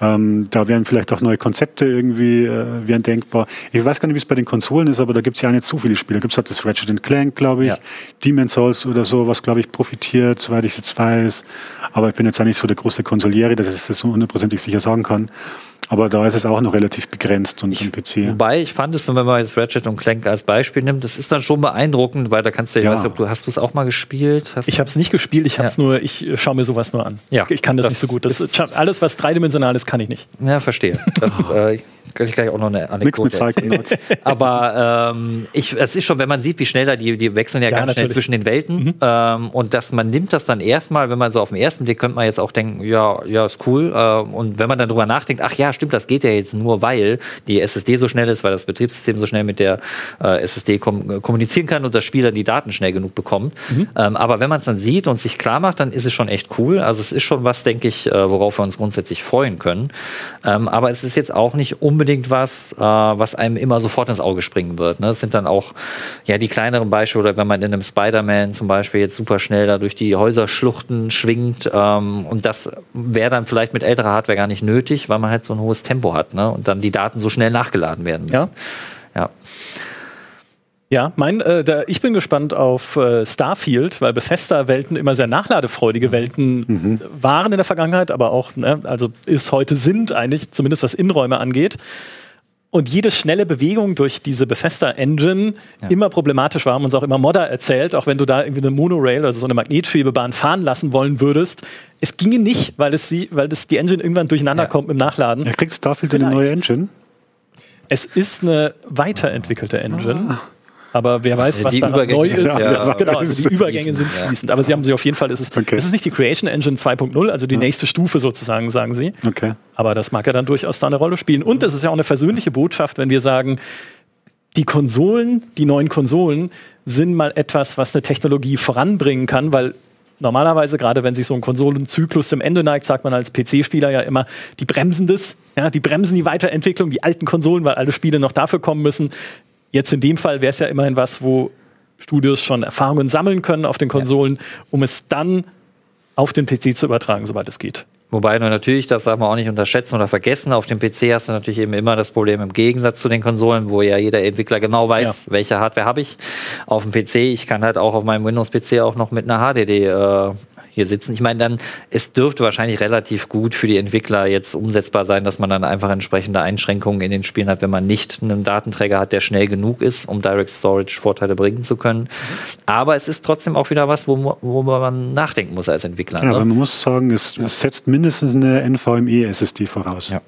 ähm, da wären vielleicht auch neue Konzepte irgendwie äh, wären denkbar. Ich weiß gar nicht, wie es bei den Konsolen ist, aber da gibt es ja nicht so viele Spiele. Da gibt es halt das Ratchet Clank, glaube ich, ja. Demon's Souls oder so, was, glaube ich, profitiert, soweit ich jetzt weiß. Aber ich bin jetzt auch nicht so der große Konsoliere, dass ich das so hundertprozentig sicher sagen kann. Aber da ist es auch noch relativ begrenzt und im PC. Wobei ich fand es, wenn man jetzt Ratchet und Clank als Beispiel nimmt, das ist dann schon beeindruckend, weil da kannst du, ich ja. weiß nicht, ob du hast du es auch mal gespielt? Hast ich habe es nicht gespielt, ich habe es ja. nur, ich äh, schaue mir sowas nur an. Ja. Ich kann das, das nicht so gut. Das ist, alles, was dreidimensional ist, kann ich nicht. Ja, verstehe. Das, äh, kann ich gleich auch noch eine Anekdote Nichts mit Aber ähm, ich, es ist schon, wenn man sieht, wie schnell da die, die wechseln ja, ja ganz natürlich. schnell zwischen den Welten mhm. ähm, und dass man nimmt das dann erstmal, wenn man so auf den ersten Blick könnte man jetzt auch denken, ja, ja, ist cool. Äh, und wenn man dann drüber nachdenkt, ach ja, stimmt, das geht ja jetzt nur, weil die SSD so schnell ist, weil das Betriebssystem so schnell mit der äh, SSD kom kommunizieren kann und das Spiel dann die Daten schnell genug bekommt. Mhm. Ähm, aber wenn man es dann sieht und sich klar macht, dann ist es schon echt cool. Also es ist schon was, denke ich, äh, worauf wir uns grundsätzlich freuen können. Ähm, aber es ist jetzt auch nicht unbedingt was, äh, was einem immer sofort ins Auge springen wird. Ne? Das sind dann auch ja die kleineren Beispiele, oder wenn man in einem Spider-Man zum Beispiel jetzt super schnell da durch die Häuserschluchten schwingt ähm, und das wäre dann vielleicht mit älterer Hardware gar nicht nötig, weil man halt so ein hohes Tempo hat ne? und dann die Daten so schnell nachgeladen werden müssen. Ja. ja. Ja, mein, äh, da, ich bin gespannt auf äh, Starfield, weil Bethesda-Welten immer sehr nachladefreudige Welten mhm. waren in der Vergangenheit, aber auch, ne, also ist heute sind eigentlich, zumindest was Innenräume angeht und jede schnelle Bewegung durch diese Bethesda-Engine ja. immer problematisch war, haben uns auch immer Modder erzählt, auch wenn du da irgendwie eine Monorail, also so eine Magnetschwebebahn fahren lassen wollen würdest. Es ginge nicht, weil es sie, weil das die Engine irgendwann durcheinander ja. kommt im Nachladen. Ja, kriegst Starfield eine neue Engine? Es ist eine weiterentwickelte Engine. Ah. Aber wer weiß, was da neu ist. Ja. Genau, also die Übergänge sind fließend. Aber sie haben sie auf jeden Fall, es ist, okay. es ist nicht die Creation Engine 2.0, also die nächste Stufe sozusagen, sagen sie. Okay. Aber das mag ja dann durchaus da eine Rolle spielen. Und es ist ja auch eine versöhnliche Botschaft, wenn wir sagen, die Konsolen, die neuen Konsolen, sind mal etwas, was eine Technologie voranbringen kann, weil normalerweise, gerade wenn sich so ein Konsolenzyklus zum Ende neigt, sagt man als PC-Spieler ja immer, die bremsen das, ja, die bremsen die Weiterentwicklung, die alten Konsolen, weil alle Spiele noch dafür kommen müssen. Jetzt in dem Fall wäre es ja immerhin was, wo Studios schon Erfahrungen sammeln können auf den Konsolen, ja. um es dann auf den PC zu übertragen, sobald es geht. Wobei natürlich, das darf man auch nicht unterschätzen oder vergessen, auf dem PC hast du natürlich eben immer das Problem im Gegensatz zu den Konsolen, wo ja jeder Entwickler genau weiß, ja. welche Hardware habe ich. Auf dem PC, ich kann halt auch auf meinem Windows-PC auch noch mit einer HDD äh, hier sitzen. Ich meine, dann, es dürfte wahrscheinlich relativ gut für die Entwickler jetzt umsetzbar sein, dass man dann einfach entsprechende Einschränkungen in den Spielen hat, wenn man nicht einen Datenträger hat, der schnell genug ist, um Direct Storage Vorteile bringen zu können. Mhm. Aber es ist trotzdem auch wieder was, wo, wo man nachdenken muss als Entwickler. Ja, ne? aber man muss sagen, es, es setzt mindestens eine NVMe-SSD voraus. Ja.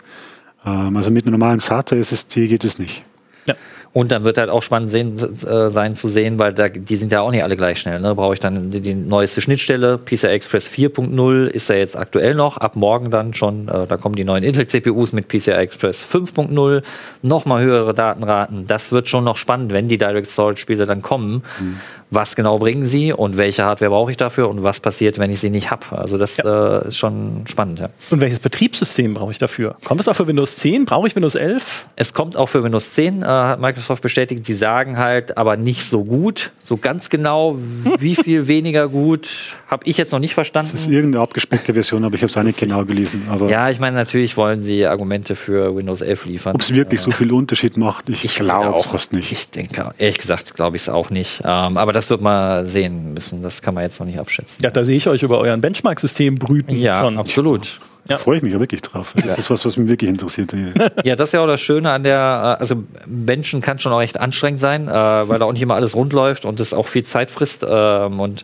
Ähm, also mit einer normalen SATA-SSD geht es nicht. Ja. Und dann wird halt auch spannend sehen, äh, sein zu sehen, weil da, die sind ja auch nicht alle gleich schnell. Ne? Brauche ich dann die, die, neueste Schnittstelle. PCI Express 4.0 ist ja jetzt aktuell noch, ab morgen dann schon. Äh, da kommen die neuen Intel-CPUs mit PCI Express 5.0, nochmal höhere Datenraten. Das wird schon noch spannend, wenn die Direct Storage-Spiele dann kommen. Mhm was genau bringen sie und welche Hardware brauche ich dafür und was passiert, wenn ich sie nicht habe. Also das ja. äh, ist schon spannend. Ja. Und welches Betriebssystem brauche ich dafür? Kommt das auch für Windows 10? Brauche ich Windows 11? Es kommt auch für Windows 10, äh, hat Microsoft bestätigt. Sie sagen halt, aber nicht so gut. So ganz genau, wie viel weniger gut, habe ich jetzt noch nicht verstanden. Das ist irgendeine abgespeckte Version, aber ich habe es auch nicht genau gelesen. Aber ja, ich meine, natürlich wollen sie Argumente für Windows 11 liefern. Ob es wirklich äh, so viel Unterschied macht, ich, ich glaube es fast nicht. Ich denke, ehrlich gesagt, glaube ich es auch nicht. Ähm, aber das das wird man sehen müssen. Das kann man jetzt noch nicht abschätzen. Ja, da sehe ich euch über euren Benchmark-System brüten. Ja, schon. absolut. Da freue ich mich ja wirklich drauf. Das ja. ist was, was mich wirklich interessiert. ja, das ist ja auch das Schöne an der, also Menschen kann schon auch echt anstrengend sein, äh, weil da auch nicht immer alles rund läuft und es auch viel Zeit frisst. Ähm, und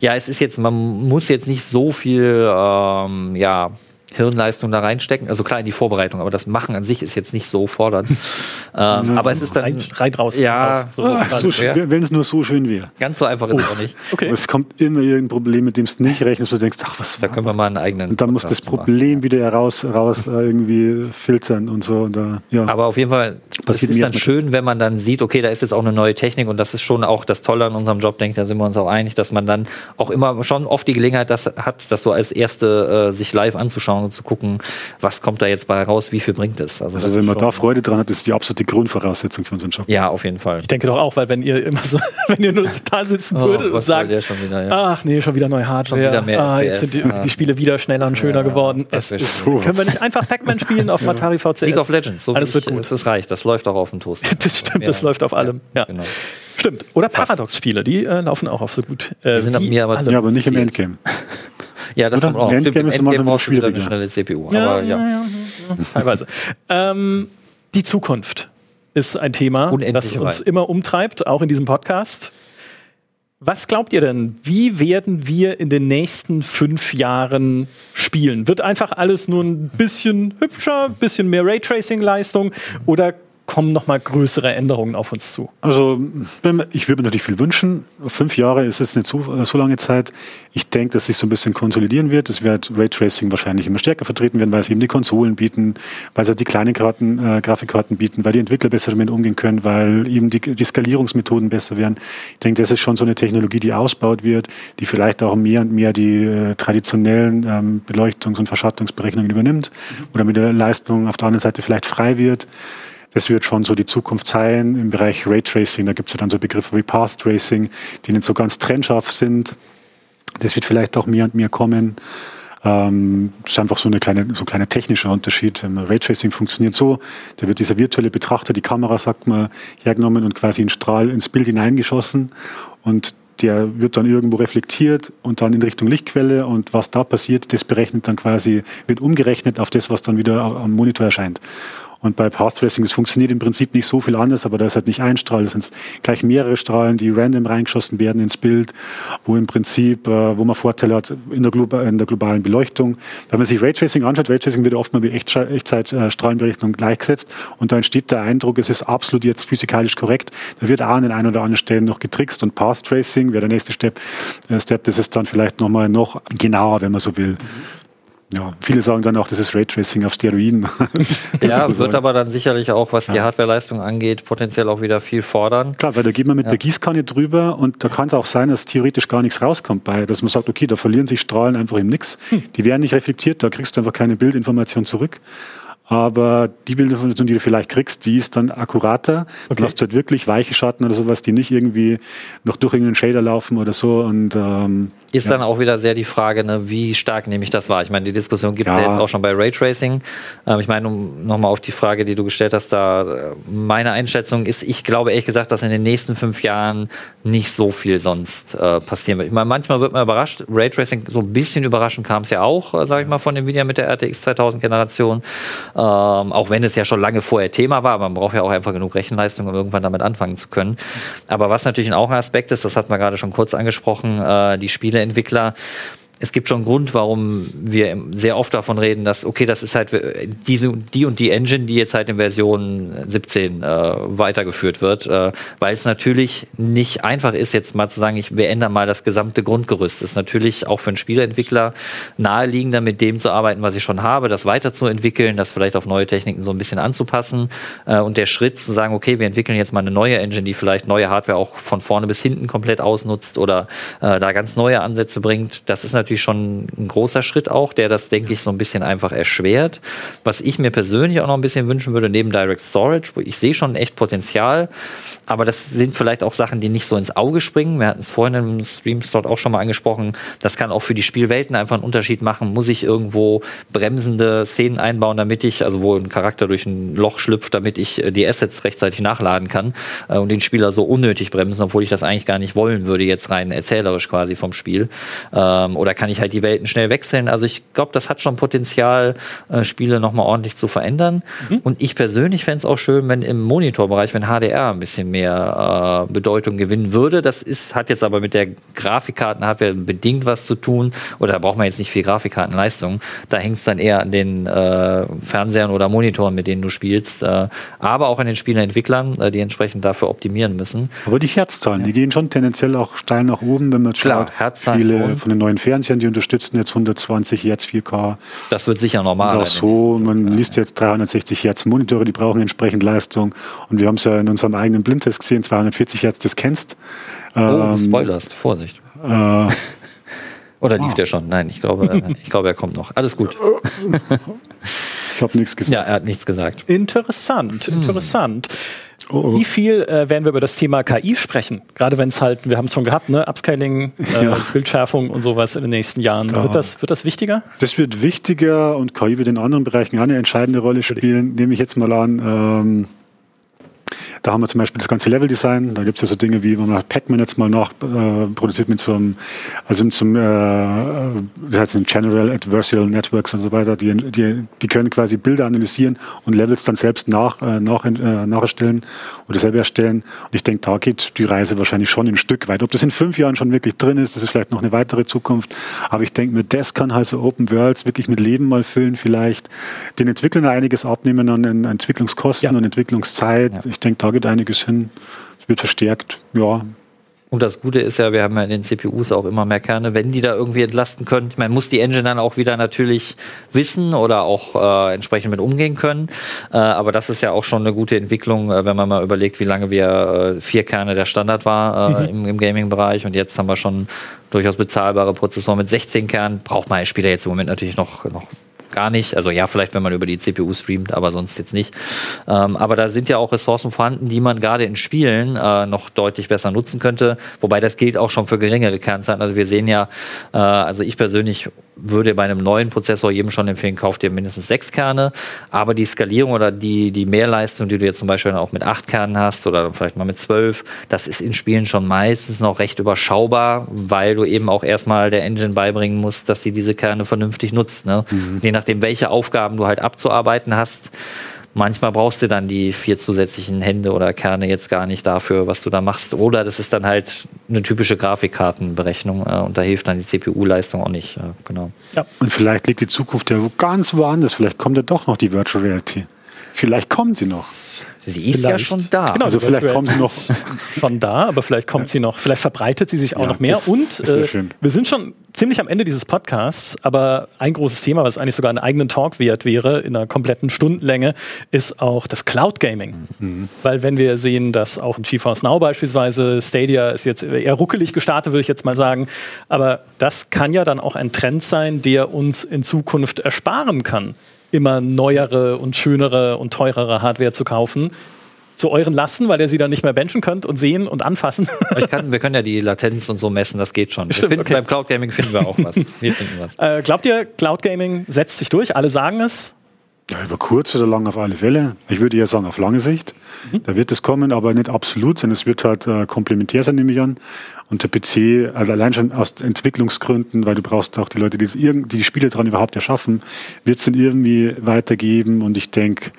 ja, es ist jetzt, man muss jetzt nicht so viel, ähm, ja, Hirnleistung da reinstecken. Also klar in die Vorbereitung, aber das Machen an sich ist jetzt nicht so fordernd. ähm, aber es ist dann. Rein, rein raus. Ja, raus, so Ah, so, wenn es nur so schön wäre. Ganz so einfach ist es auch nicht. okay. Es kommt immer irgendein Problem, mit dem du nicht rechnest, wo du denkst, ach, was Da können wir mal einen eigenen. Und dann muss das Podcast machen. Problem wieder heraus, raus äh, irgendwie filtern und so. Und da, ja. Aber auf jeden Fall, es Passiert ist mir dann schön, wenn man dann sieht, okay, da ist jetzt auch eine neue Technik und das ist schon auch das Tolle an unserem Job, denke ich, da sind wir uns auch einig, dass man dann auch immer schon oft die Gelegenheit das hat, das so als erste äh, sich live anzuschauen und zu gucken, was kommt da jetzt bei raus, wie viel bringt es. also ist wenn man da Freude dran hat, ist die absolute Grundvoraussetzung für unseren Job. Ja, auf jeden Fall. Ich denke doch auch, weil wenn ihr immer so, wenn ihr nur da sitzen Oh, würdet und sagt, wieder, ja. ach nee, schon wieder neue Hardware. Schon wieder mehr ah, jetzt FPS, sind die, ja. die Spiele wieder schneller und schöner geworden. das Es ist, sowas. können wir nicht einfach Pac-Man spielen auf Atari VCS? League of Legends, so Alles wird ich, gut. Es ist reich, das läuft auch auf dem Toast. Das stimmt, das Ja. läuft auf allem. Ja, Genau. Stimmt. Oder Paradox-Spiele, die äh, laufen auch auf so gut. Äh, Die sind wie mir aber alle. Ja, aber nicht im Endgame. Ja, das Oder? kommt auch. Endgame ist Endgame brauchst du wieder eine schnelle CPU. Ja, aber ja. ja, ja, ja, teilweise. ähm, die Zukunft ist ein Thema, Unendlich das uns weit. immer umtreibt, auch in diesem Podcast. Was glaubt ihr denn? Wie werden wir in den nächsten fünf Jahren spielen? Wird einfach alles nur ein bisschen hübscher, ein bisschen mehr Raytracing-Leistung oder kommen noch mal größere Änderungen auf uns zu? Also ich würde mir natürlich viel wünschen. Fünf Jahre ist jetzt nicht so, äh, so lange Zeit. Ich denke, dass sich so ein bisschen konsolidieren wird. Es wird Raytracing wahrscheinlich immer stärker vertreten werden, weil es eben die Konsolen bieten, weil sie die kleinen Karten, äh, Grafikkarten bieten, weil die Entwickler besser damit umgehen können, weil eben die, die Skalierungsmethoden besser werden. Ich denke, das ist schon so eine Technologie, die ausbaut wird, die vielleicht auch mehr und mehr die äh, traditionellen ähm, Beleuchtungs- und Verschattungsberechnungen übernimmt oder mit der Leistung auf der anderen Seite vielleicht frei wird. Das wird schon so die Zukunft sein im Bereich Raytracing. Da gibt es ja dann so Begriffe wie Path Tracing, die nicht so ganz trennscharf sind. Das wird vielleicht auch mehr und mehr kommen. Ähm, das ist einfach so, eine kleine, so ein kleiner technischer Unterschied. Man Raytracing funktioniert so, da wird dieser virtuelle Betrachter, die Kamera, sagt man, hergenommen und quasi ein Strahl ins Bild hineingeschossen und der wird dann irgendwo reflektiert und dann in Richtung Lichtquelle und was da passiert, das berechnet dann quasi, wird umgerechnet auf das, was dann wieder am Monitor erscheint. Und bei Path Tracing, das funktioniert im Prinzip nicht so viel anders, aber da ist halt nicht ein Strahl, das sind gleich mehrere Strahlen, die random reingeschossen werden ins Bild, wo im Prinzip, äh, wo man Vorteile hat in der, in der globalen Beleuchtung. Wenn man sich Raytracing anschaut, Raytracing wird oft mal mit Echtzeit-Strahlenberechnung gleichgesetzt und da entsteht der Eindruck, es ist absolut jetzt physikalisch korrekt. Da wird auch an den ein oder anderen Stellen noch getrickst und Path Tracing wäre der nächste Step, äh, Step, das ist dann vielleicht nochmal noch genauer, wenn man so will. Ja, viele sagen dann auch, das ist Raytracing auf Steroiden. Ja, wird aber dann sicherlich auch, was die Hardwareleistung angeht, potenziell auch wieder viel fordern. Klar, weil da geht man mit der Gießkanne drüber und da kann es auch sein, dass theoretisch gar nichts rauskommt bei, dass man sagt, okay, da verlieren sich Strahlen einfach im Nix. Die werden nicht reflektiert, da kriegst du einfach keine Bildinformation zurück. Aber die Bildinformation, die du vielleicht kriegst, die ist dann akkurater. Okay. Du hast halt wirklich weiche Schatten oder sowas, die nicht irgendwie noch durch irgendeinen Shader laufen oder so. Und ähm, Ist ja. dann auch wieder sehr die Frage, ne, wie stark nehme ich das wahr? Ich meine, die Diskussion gibt es ja. Ja. jetzt auch schon bei Raytracing. Ähm, ich meine, um nochmal auf die Frage, die du gestellt hast, da äh, meine Einschätzung ist, ich glaube ehrlich gesagt, dass in den nächsten fünf Jahren nicht so viel sonst äh, passieren wird. Ich meine, manchmal wird man überrascht. Raytracing, so ein bisschen überraschend kam es ja auch, äh, sage ich mal, von Nvidia mit der RTX 2000 Generation. Ähm, auch wenn es ja schon lange vorher Thema war, man braucht ja auch einfach genug Rechenleistung, um irgendwann damit anfangen zu können. Aber was natürlich auch ein Aspekt ist, das hat man gerade schon kurz angesprochen, äh, die Spieleentwickler. Es gibt schon einen Grund, warum wir sehr oft davon reden, dass, okay, das ist halt diese, die und die Engine, die jetzt halt in Version 17 äh, weitergeführt wird, äh, weil es natürlich nicht einfach ist, jetzt mal zu sagen, ich, wir ändern mal das gesamte Grundgerüst. Es ist natürlich auch für einen Spieleentwickler naheliegender, mit dem zu arbeiten, was ich schon habe, das weiterzuentwickeln, das vielleicht auf neue Techniken so ein bisschen anzupassen äh, und der Schritt zu sagen, okay, wir entwickeln jetzt mal eine neue Engine, die vielleicht neue Hardware auch von vorne bis hinten komplett ausnutzt oder äh, da ganz neue Ansätze bringt, das ist natürlich schon ein großer Schritt auch, der das, denke ich, so ein bisschen einfach erschwert. Was ich mir persönlich auch noch ein bisschen wünschen würde, neben Direct Storage, wo ich sehe schon echt Potenzial, aber das sind vielleicht auch Sachen, die nicht so ins Auge springen. Wir hatten es vorhin im Stream-Slot auch schon mal angesprochen. Das kann auch für die Spielwelten einfach einen Unterschied machen. Muss ich irgendwo bremsende Szenen einbauen, damit ich, also wo ein Charakter durch ein Loch schlüpft, damit ich äh, die Assets rechtzeitig nachladen kann äh, und den Spieler so unnötig bremsen, obwohl ich das eigentlich gar nicht wollen würde, jetzt rein erzählerisch quasi vom Spiel. Ähm, oder kann ich halt die Welten schnell wechseln. Also ich glaube, das hat schon Potenzial, äh, Spiele nochmal ordentlich zu verändern. Mhm. Und ich persönlich fände es auch schön, wenn im Monitorbereich, wenn HDR ein bisschen mehr äh, Bedeutung gewinnen würde. Das ist, hat jetzt aber mit der Grafikkartenhardware bedingt was zu tun. Oder da braucht man jetzt nicht viel Grafikkartenleistung. Da hängt es dann eher an den äh, Fernsehern oder Monitoren, mit denen du spielst. Äh, aber auch an den Spieleentwicklern, äh, die entsprechend dafür optimieren müssen. Aber die Herzzahlen, ja. die gehen schon tendenziell auch steil nach oben, wenn man Klar, schaut. Viele schon. von den neuen Fernsehern, die unterstützen jetzt 120 Hertz 4K. Das wird sicher normal. Und auch so, man liest jetzt 360 Hertz Monitore, die brauchen entsprechend Leistung. Und wir haben es ja in unserem eigenen Blindtest gesehen, 240 Hertz, das kennst. Oh, ähm, spoilerst, Vorsicht. Äh, Oder lief oh. der schon? Nein, ich glaube, ich glaube, er kommt noch. Alles gut. Ich habe nichts gesagt. Ja, er hat nichts gesagt. Interessant, hm. interessant. Oh. Wie viel äh, werden wir über das Thema KI sprechen? Gerade wenn es halt, wir haben es schon gehabt, ne? Upscaling, äh, ja. Bildschärfung und sowas in den nächsten Jahren. Da. Wird, das, wird das wichtiger? Das wird wichtiger und KI wird in anderen Bereichen auch eine entscheidende Rolle spielen. Nehme ich jetzt mal an, ähm, da haben wir zum Beispiel das ganze Leveldesign. Da gibt es ja so Dinge wie, wenn man Pac-Man jetzt mal nach äh, produziert mit so einem, also mit so einem, äh, das heißt ein General Adversarial Networks und so weiter. Die, die, die können quasi Bilder analysieren und Levels dann selbst nach, äh, nach, äh, nacherstellen oder selber erstellen. Und ich denke, da geht die Reise wahrscheinlich schon ein Stück weit. Ob das in fünf Jahren schon wirklich drin ist, das ist vielleicht noch eine weitere Zukunft. Aber ich denke, mit das kann halt so Open Worlds wirklich mit Leben mal füllen, vielleicht den Entwicklern einiges abnehmen an Entwicklungskosten ja. und Entwicklungszeit. Ja. Ich denke, da geht einiges hin. Es wird verstärkt, ja. Und das Gute ist ja, wir haben ja in den CPUs auch immer mehr Kerne, wenn die da irgendwie entlasten können. Man muss die Engine dann auch wieder natürlich wissen oder auch äh, entsprechend mit umgehen können. Äh, aber das ist ja auch schon eine gute Entwicklung, äh, wenn man mal überlegt, wie lange wir äh, vier Kerne der Standard war äh, mhm. im, im Gaming-Bereich. Und jetzt haben wir schon durchaus bezahlbare Prozessoren mit 16 Kernen. Braucht man als Spieler jetzt im Moment natürlich noch, noch gar nicht. Also ja, vielleicht, wenn man über die CPU streamt, aber sonst jetzt nicht. Ähm, aber da sind ja auch Ressourcen vorhanden, die man gerade in Spielen äh, noch deutlich besser nutzen könnte. Wobei das gilt auch schon für geringere Kernzeiten. Also wir sehen ja, äh, also ich persönlich würde bei einem neuen Prozessor jedem schon empfehlen, kauft dir mindestens sechs Kerne. Aber die Skalierung oder die, die Mehrleistung, die du jetzt zum Beispiel auch mit acht Kernen hast oder vielleicht mal mit zwölf, das ist in Spielen schon meistens noch recht überschaubar, weil du eben auch erstmal der Engine beibringen musst, dass sie diese Kerne vernünftig nutzt. Ne? Mhm. Nachdem, welche Aufgaben du halt abzuarbeiten hast, Manchmal brauchst du dann die vier zusätzlichen Hände oder Kerne jetzt gar nicht dafür, was du da machst. Oder das ist dann halt eine typische Grafikkartenberechnung äh, und da hilft dann die CPU-Leistung auch nicht. Äh, genau. Ja. Und vielleicht liegt die Zukunft ja ganz woanders. Vielleicht kommt ja doch noch die Virtual Reality. Vielleicht kommt sie noch. Sie ist vielleicht. ja schon da. Genau, also vielleicht kommt sie noch schon da, aber vielleicht kommt sie noch, vielleicht verbreitet sie sich auch ja, noch mehr. Und äh, wir sind schon ziemlich am Ende dieses Podcasts, aber ein großes Thema, was eigentlich sogar einen eigenen Talk wert wäre, in einer kompletten Stundenlänge, ist auch das Cloud Gaming. Mhm. Weil wenn wir sehen, dass auch in GeForce Now beispielsweise Stadia ist jetzt eher ruckelig gestartet, würde ich jetzt mal sagen, aber das kann ja dann auch ein Trend sein, der uns in Zukunft ersparen kann immer neuere und schönere und teurere Hardware zu kaufen, zu euren Lasten, weil ihr sie dann nicht mehr benchen könnt und sehen und anfassen. Kann, wir können ja die Latenz und so messen, das geht schon. Stimmt, finden, okay. Beim Cloud Gaming finden wir auch was. Wir finden was. Äh, glaubt ihr, Cloud Gaming setzt sich durch? Alle sagen es. Ja, über kurz oder lang auf alle Fälle. Ich würde eher sagen, auf lange Sicht. Mhm. Da wird es kommen, aber nicht absolut, sondern es wird halt äh, komplementär sein, nehme ich an. Und der PC, also allein schon aus Entwicklungsgründen, weil du brauchst auch die Leute, die, die, die Spiele dran überhaupt erschaffen, wird es dann irgendwie weitergeben. Und ich denke,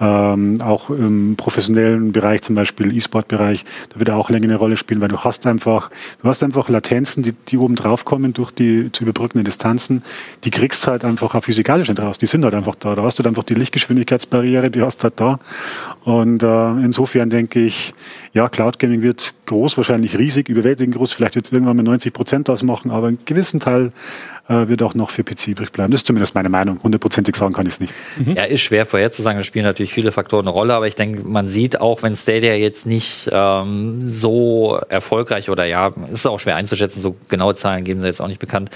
ähm, auch im professionellen Bereich, zum Beispiel E-Sport-Bereich, da wird er auch länger eine Rolle spielen, weil du hast einfach, du hast einfach Latenzen, die, die oben drauf kommen durch die zu überbrückenden Distanzen, die kriegst halt einfach auch physikalisch nicht raus. Die sind halt einfach da. Da hast du einfach die Lichtgeschwindigkeitsbarriere, die hast du halt da. Und äh, insofern denke ich, ja, Cloud Gaming wird groß, wahrscheinlich riesig, überwältigend groß. Vielleicht wird es irgendwann mal 90 Prozent ausmachen, aber einen gewissen Teil äh, wird auch noch für PC übrig bleiben. Das ist zumindest meine Meinung. Hundertprozentig sagen kann ich es nicht. Mhm. Ja, ist schwer vorherzusagen. Da spielen natürlich viele Faktoren eine Rolle, aber ich denke, man sieht auch, wenn Stadia jetzt nicht ähm, so erfolgreich oder ja, ist auch schwer einzuschätzen, so genaue Zahlen geben sie jetzt auch nicht bekannt,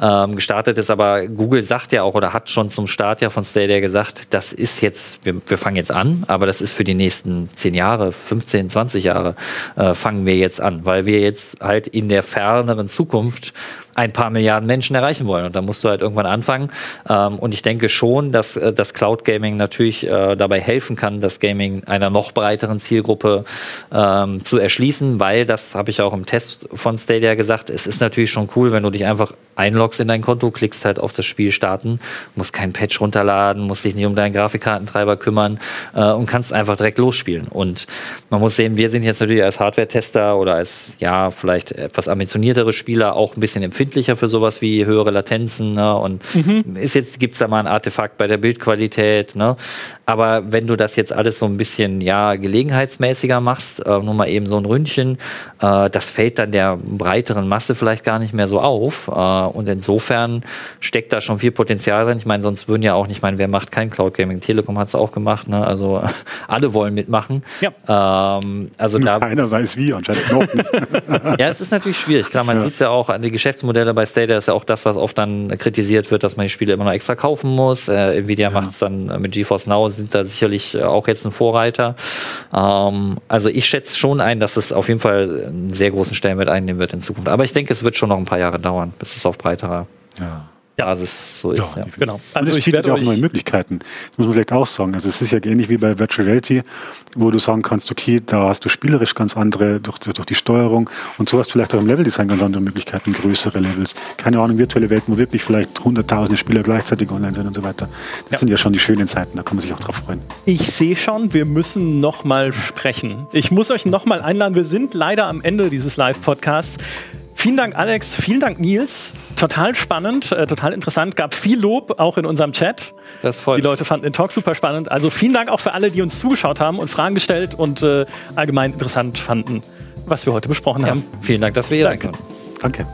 ähm, gestartet ist. Aber Google sagt ja auch oder hat schon zum Start ja von Stadia gesagt, das ist jetzt, wir, wir fangen jetzt an, aber das ist für die nächsten 10 Jahre, 15, 20 Jahre äh, fangen wir jetzt an, weil wir jetzt halt in der ferneren Zukunft ein paar Milliarden Menschen erreichen wollen. Und da musst du halt irgendwann anfangen. Ähm, und ich denke schon, dass äh, das Cloud Gaming natürlich äh, dabei helfen kann, das Gaming einer noch breiteren Zielgruppe ähm, zu erschließen, weil, das habe ich auch im Test von Stadia gesagt, es ist natürlich schon cool, wenn du dich einfach einloggst in dein Konto, klickst halt auf das Spiel starten, musst keinen Patch runterladen, musst dich nicht um deinen Grafikkartentreiber kümmern äh, und kannst einfach direkt losspielen. Und man muss sehen, wir sind jetzt natürlich als Hardware-Tester oder als, ja, vielleicht etwas ambitioniertere Spieler auch ein bisschen empfindlicher für sowas wie höhere Latenzen ne? und mhm. ist jetzt, gibt's da mal ein Artefakt bei der Bildqualität, ne? Aber wenn du das jetzt alles so ein bisschen, ja, gelegenheitsmäßiger machst, äh, nur mal eben so ein Ründchen, äh, das fällt dann der breiteren Masse vielleicht gar nicht mehr so auf. Äh, und insofern steckt da schon viel Potenzial drin. Ich meine, sonst würden ja auch nicht, ich meine, wer macht kein Cloud Gaming? Telekom hat es auch gemacht, ne? Also alle wollen mitmachen. Ja. Ähm, also da, keiner weiß wie, anscheinend noch nicht. ja, es ist natürlich schwierig. Klar, man ja. sieht es ja auch an die Geschäftsmodelle bei Stadia, ist ja auch das, was oft dann kritisiert wird, dass man die Spiele immer noch extra kaufen muss. Äh, Nvidia ja. macht es dann mit GeForce Now, sind da sicherlich äh, auch jetzt ein Vorreiter. Ähm, also ich schätze schon ein, dass es auf jeden Fall einen sehr großen Stellenwert einnehmen wird in Zukunft. Aber ich denke, es wird schon noch ein paar Jahre dauern, bis es auf breiterer ja. Basis so ist. Ja, ja. genau. Also es bietet ja auch neue Möglichkeiten. Das muss man vielleicht auch sagen. Also es ist ja ähnlich wie bei Virtual Reality, wo du sagen kannst, okay, da hast du spielerisch ganz andere durch, durch die Steuerung und so hast du vielleicht auch im Leveldesign ganz andere Möglichkeiten, größere Levels. Keine Ahnung, virtuelle Welten, wo wirklich vielleicht hunderttausende Spieler gleichzeitig online sind und so weiter. Das ja. sind ja schon die schönen Zeiten, da kann man sich auch drauf freuen. Ich sehe schon, wir müssen nochmal sprechen. Ich muss euch nochmal einladen. Wir sind leider am Ende dieses Live-Podcasts. Vielen Dank, Alex. Vielen Dank, Nils. Total spannend, äh, total interessant. Gab viel Lob auch in unserem Chat. Das freut Die Leute fanden den Talk super spannend. Also vielen Dank auch für alle, die uns zugeschaut haben und Fragen gestellt und äh, allgemein interessant fanden, was wir heute besprochen ja, haben. Vielen Dank, dass wir hier sein Danke.